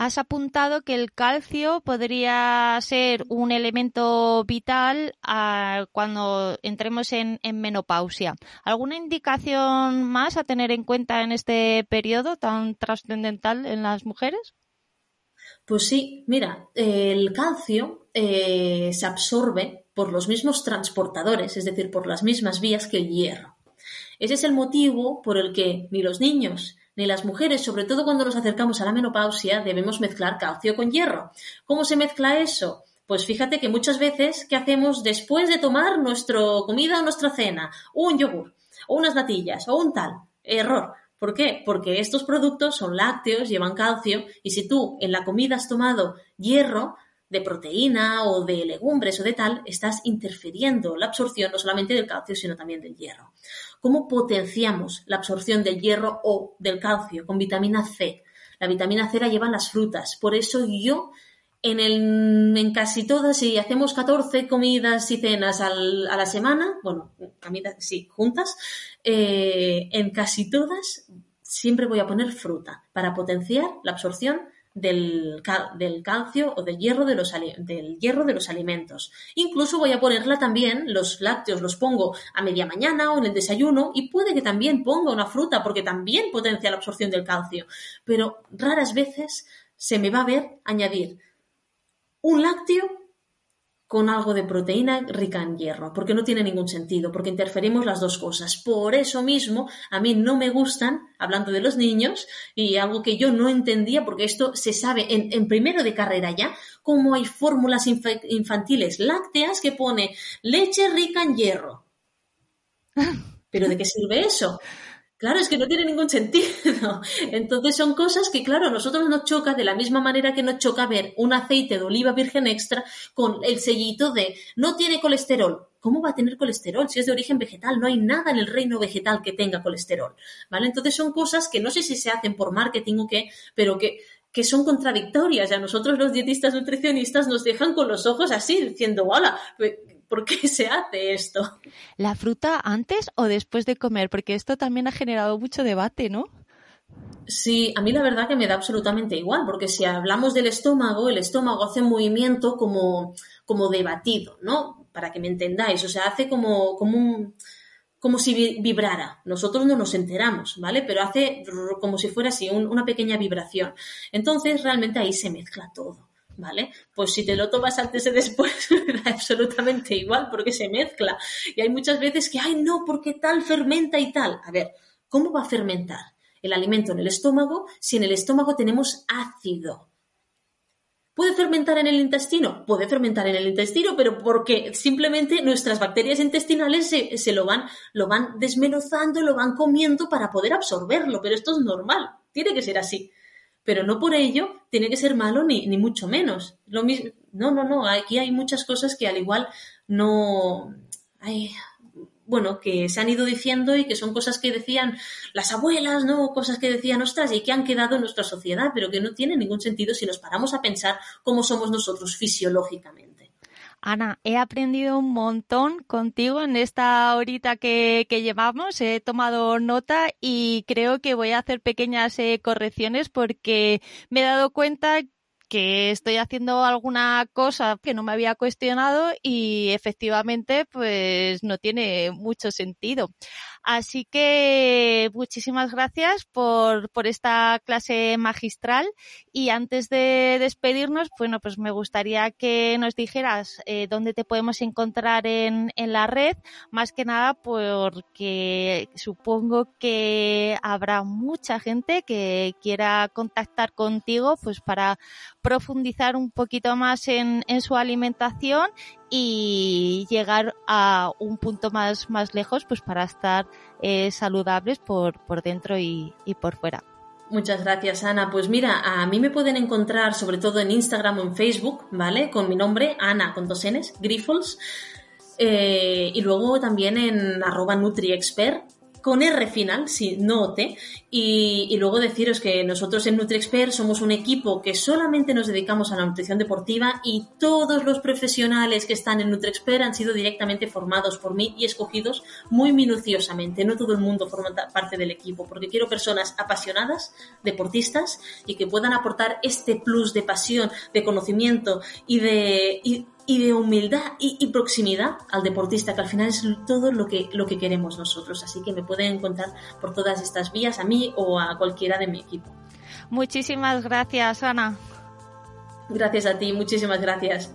has apuntado que el calcio podría ser un elemento vital ah, cuando entremos en, menopausia. ¿Alguna indicación más a tener en cuenta en este periodo tan trascendental en las mujeres? Pues sí, mira, el calcio eh, se absorbe por los mismos transportadores, es decir, por las mismas vías que el hierro. Ese es el motivo por el que ni los niños ni las mujeres, sobre todo cuando nos acercamos a la menopausia, debemos mezclar calcio con hierro. ¿Cómo se mezcla eso? Pues fíjate que muchas veces, ¿qué hacemos después de tomar nuestra comida o nuestra cena? Un yogur, o unas natillas, o un tal. Error. ¿Por qué? Porque estos productos son lácteos, llevan calcio, y si tú en la comida has tomado hierro, de proteína o de legumbres o de tal, estás interfiriendo la absorción no solamente del calcio, sino también del hierro. ¿Cómo potenciamos la absorción del hierro o del calcio con vitamina C? La vitamina C la llevan las frutas. Por eso yo en, casi todas, si hacemos 14 comidas y cenas a la semana, bueno, comidas, sí, juntas, eh, en casi todas siempre voy a poner fruta para potenciar la absorción del, del, calcio o del hierro de, los, del hierro de los alimentos. Incluso voy a ponerla también, los lácteos los pongo a media mañana o en el desayuno y puede que también ponga una fruta porque también potencia la absorción del calcio. Pero raras veces se me va a ver añadir un lácteo con algo de proteína rica en hierro, porque no tiene ningún sentido, porque interferimos las dos cosas. Por eso mismo, a mí no me gustan, hablando de los niños, y algo que yo no entendía, porque esto se sabe en, primero de carrera ya, cómo hay fórmulas infantiles lácteas que pone leche rica en hierro. ¿Pero de qué sirve eso? Claro, es que no tiene ningún sentido. Entonces son cosas que, claro, a nosotros nos choca de la misma manera que nos choca ver un aceite de oliva virgen extra con el sellito de no tiene colesterol. ¿Cómo va a tener colesterol si es de origen vegetal? No hay nada en el reino vegetal que tenga colesterol. ¿Vale? Entonces son cosas que no sé si se hacen por marketing o qué, pero que que son contradictorias y a nosotros los dietistas nutricionistas nos dejan con los ojos así, diciendo, hola, ¿por qué se hace esto? ¿La fruta antes o después de comer? Porque esto también ha generado mucho debate, ¿no? Sí, a mí la verdad que me da absolutamente igual, porque si hablamos del estómago, el estómago hace un movimiento como, como debatido, ¿no? Para que me entendáis, o sea, hace como, como un como si vibrara. Nosotros no nos enteramos, ¿vale? Pero hace como si fuera así, una pequeña vibración. Entonces, realmente ahí se mezcla todo. ¿Vale? Pues si te lo tomas antes y después, da absolutamente igual porque se mezcla. Y hay muchas veces que, ay, no, porque tal fermenta y tal. A ver, ¿cómo va a fermentar el alimento en el estómago si en el estómago tenemos ácido? ¿Puede fermentar en el intestino? Puede fermentar en el intestino, pero porque simplemente nuestras bacterias intestinales se, lo, van, lo van desmenuzando, lo van comiendo para poder absorberlo, pero esto es normal, tiene que ser así. Pero no por ello tiene que ser malo ni, ni mucho menos. Lo mismo, no, no, no, aquí hay muchas cosas que al igual no... Hay, bueno, que se han ido diciendo y que son cosas que decían las abuelas, ¿no? Cosas que decían, ostras, y que han quedado en nuestra sociedad, pero que no tienen ningún sentido si nos paramos a pensar cómo somos nosotros fisiológicamente. Ana, he aprendido un montón contigo en esta horita que, llevamos. He tomado nota y creo que voy a hacer pequeñas eh, correcciones porque me he dado cuenta que estoy haciendo alguna cosa que no me había cuestionado y efectivamente pues no tiene mucho sentido. Así que muchísimas gracias por, por esta clase magistral y antes de despedirnos, bueno, pues me gustaría que nos dijeras eh, dónde te podemos encontrar en, en la red, más que nada porque supongo que habrá mucha gente que quiera contactar contigo pues para profundizar un poquito más en, en su alimentación y llegar a un punto más, más lejos pues para estar eh, saludables por, por dentro y, y por fuera. Muchas gracias, Ana. Pues mira, a mí me pueden encontrar sobre todo en Instagram o en Facebook, ¿vale? Con mi nombre, Ana, con dos Ns, Grifols. Eh, y luego también en arroba NutriExpert, con R final, sí, no T. Y, luego deciros que nosotros en NutriExpert somos un equipo que solamente nos dedicamos a la nutrición deportiva y todos los profesionales que están en NutriExpert han sido directamente formados por mí y escogidos muy minuciosamente. No todo el mundo forma parte del equipo, porque quiero personas apasionadas, deportistas y que puedan aportar este plus de pasión, de conocimiento y de y de humildad y, proximidad al deportista, que al final es todo lo que, lo que queremos nosotros. Así que me pueden encontrar por todas estas vías, a mí o a cualquiera de mi equipo. Muchísimas gracias, Ana. Gracias a ti, muchísimas gracias.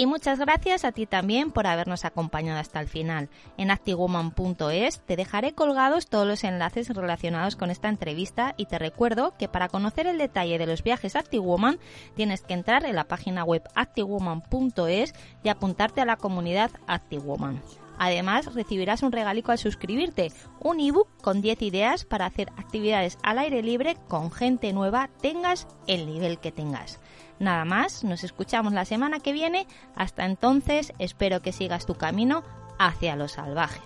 Y muchas gracias a ti también por habernos acompañado hasta el final. En actiwoman.es te dejaré colgados todos los enlaces relacionados con esta entrevista y te recuerdo que para conocer el detalle de los viajes ActiveWoman tienes que entrar en la página web activewoman.es y apuntarte a la comunidad ActiveWoman. Además, recibirás un regalico al suscribirte, un ebook con 10 ideas para hacer actividades al aire libre con gente nueva, tengas el nivel que tengas. Nada más, nos escuchamos la semana que viene. Hasta entonces, espero que sigas tu camino hacia lo salvaje.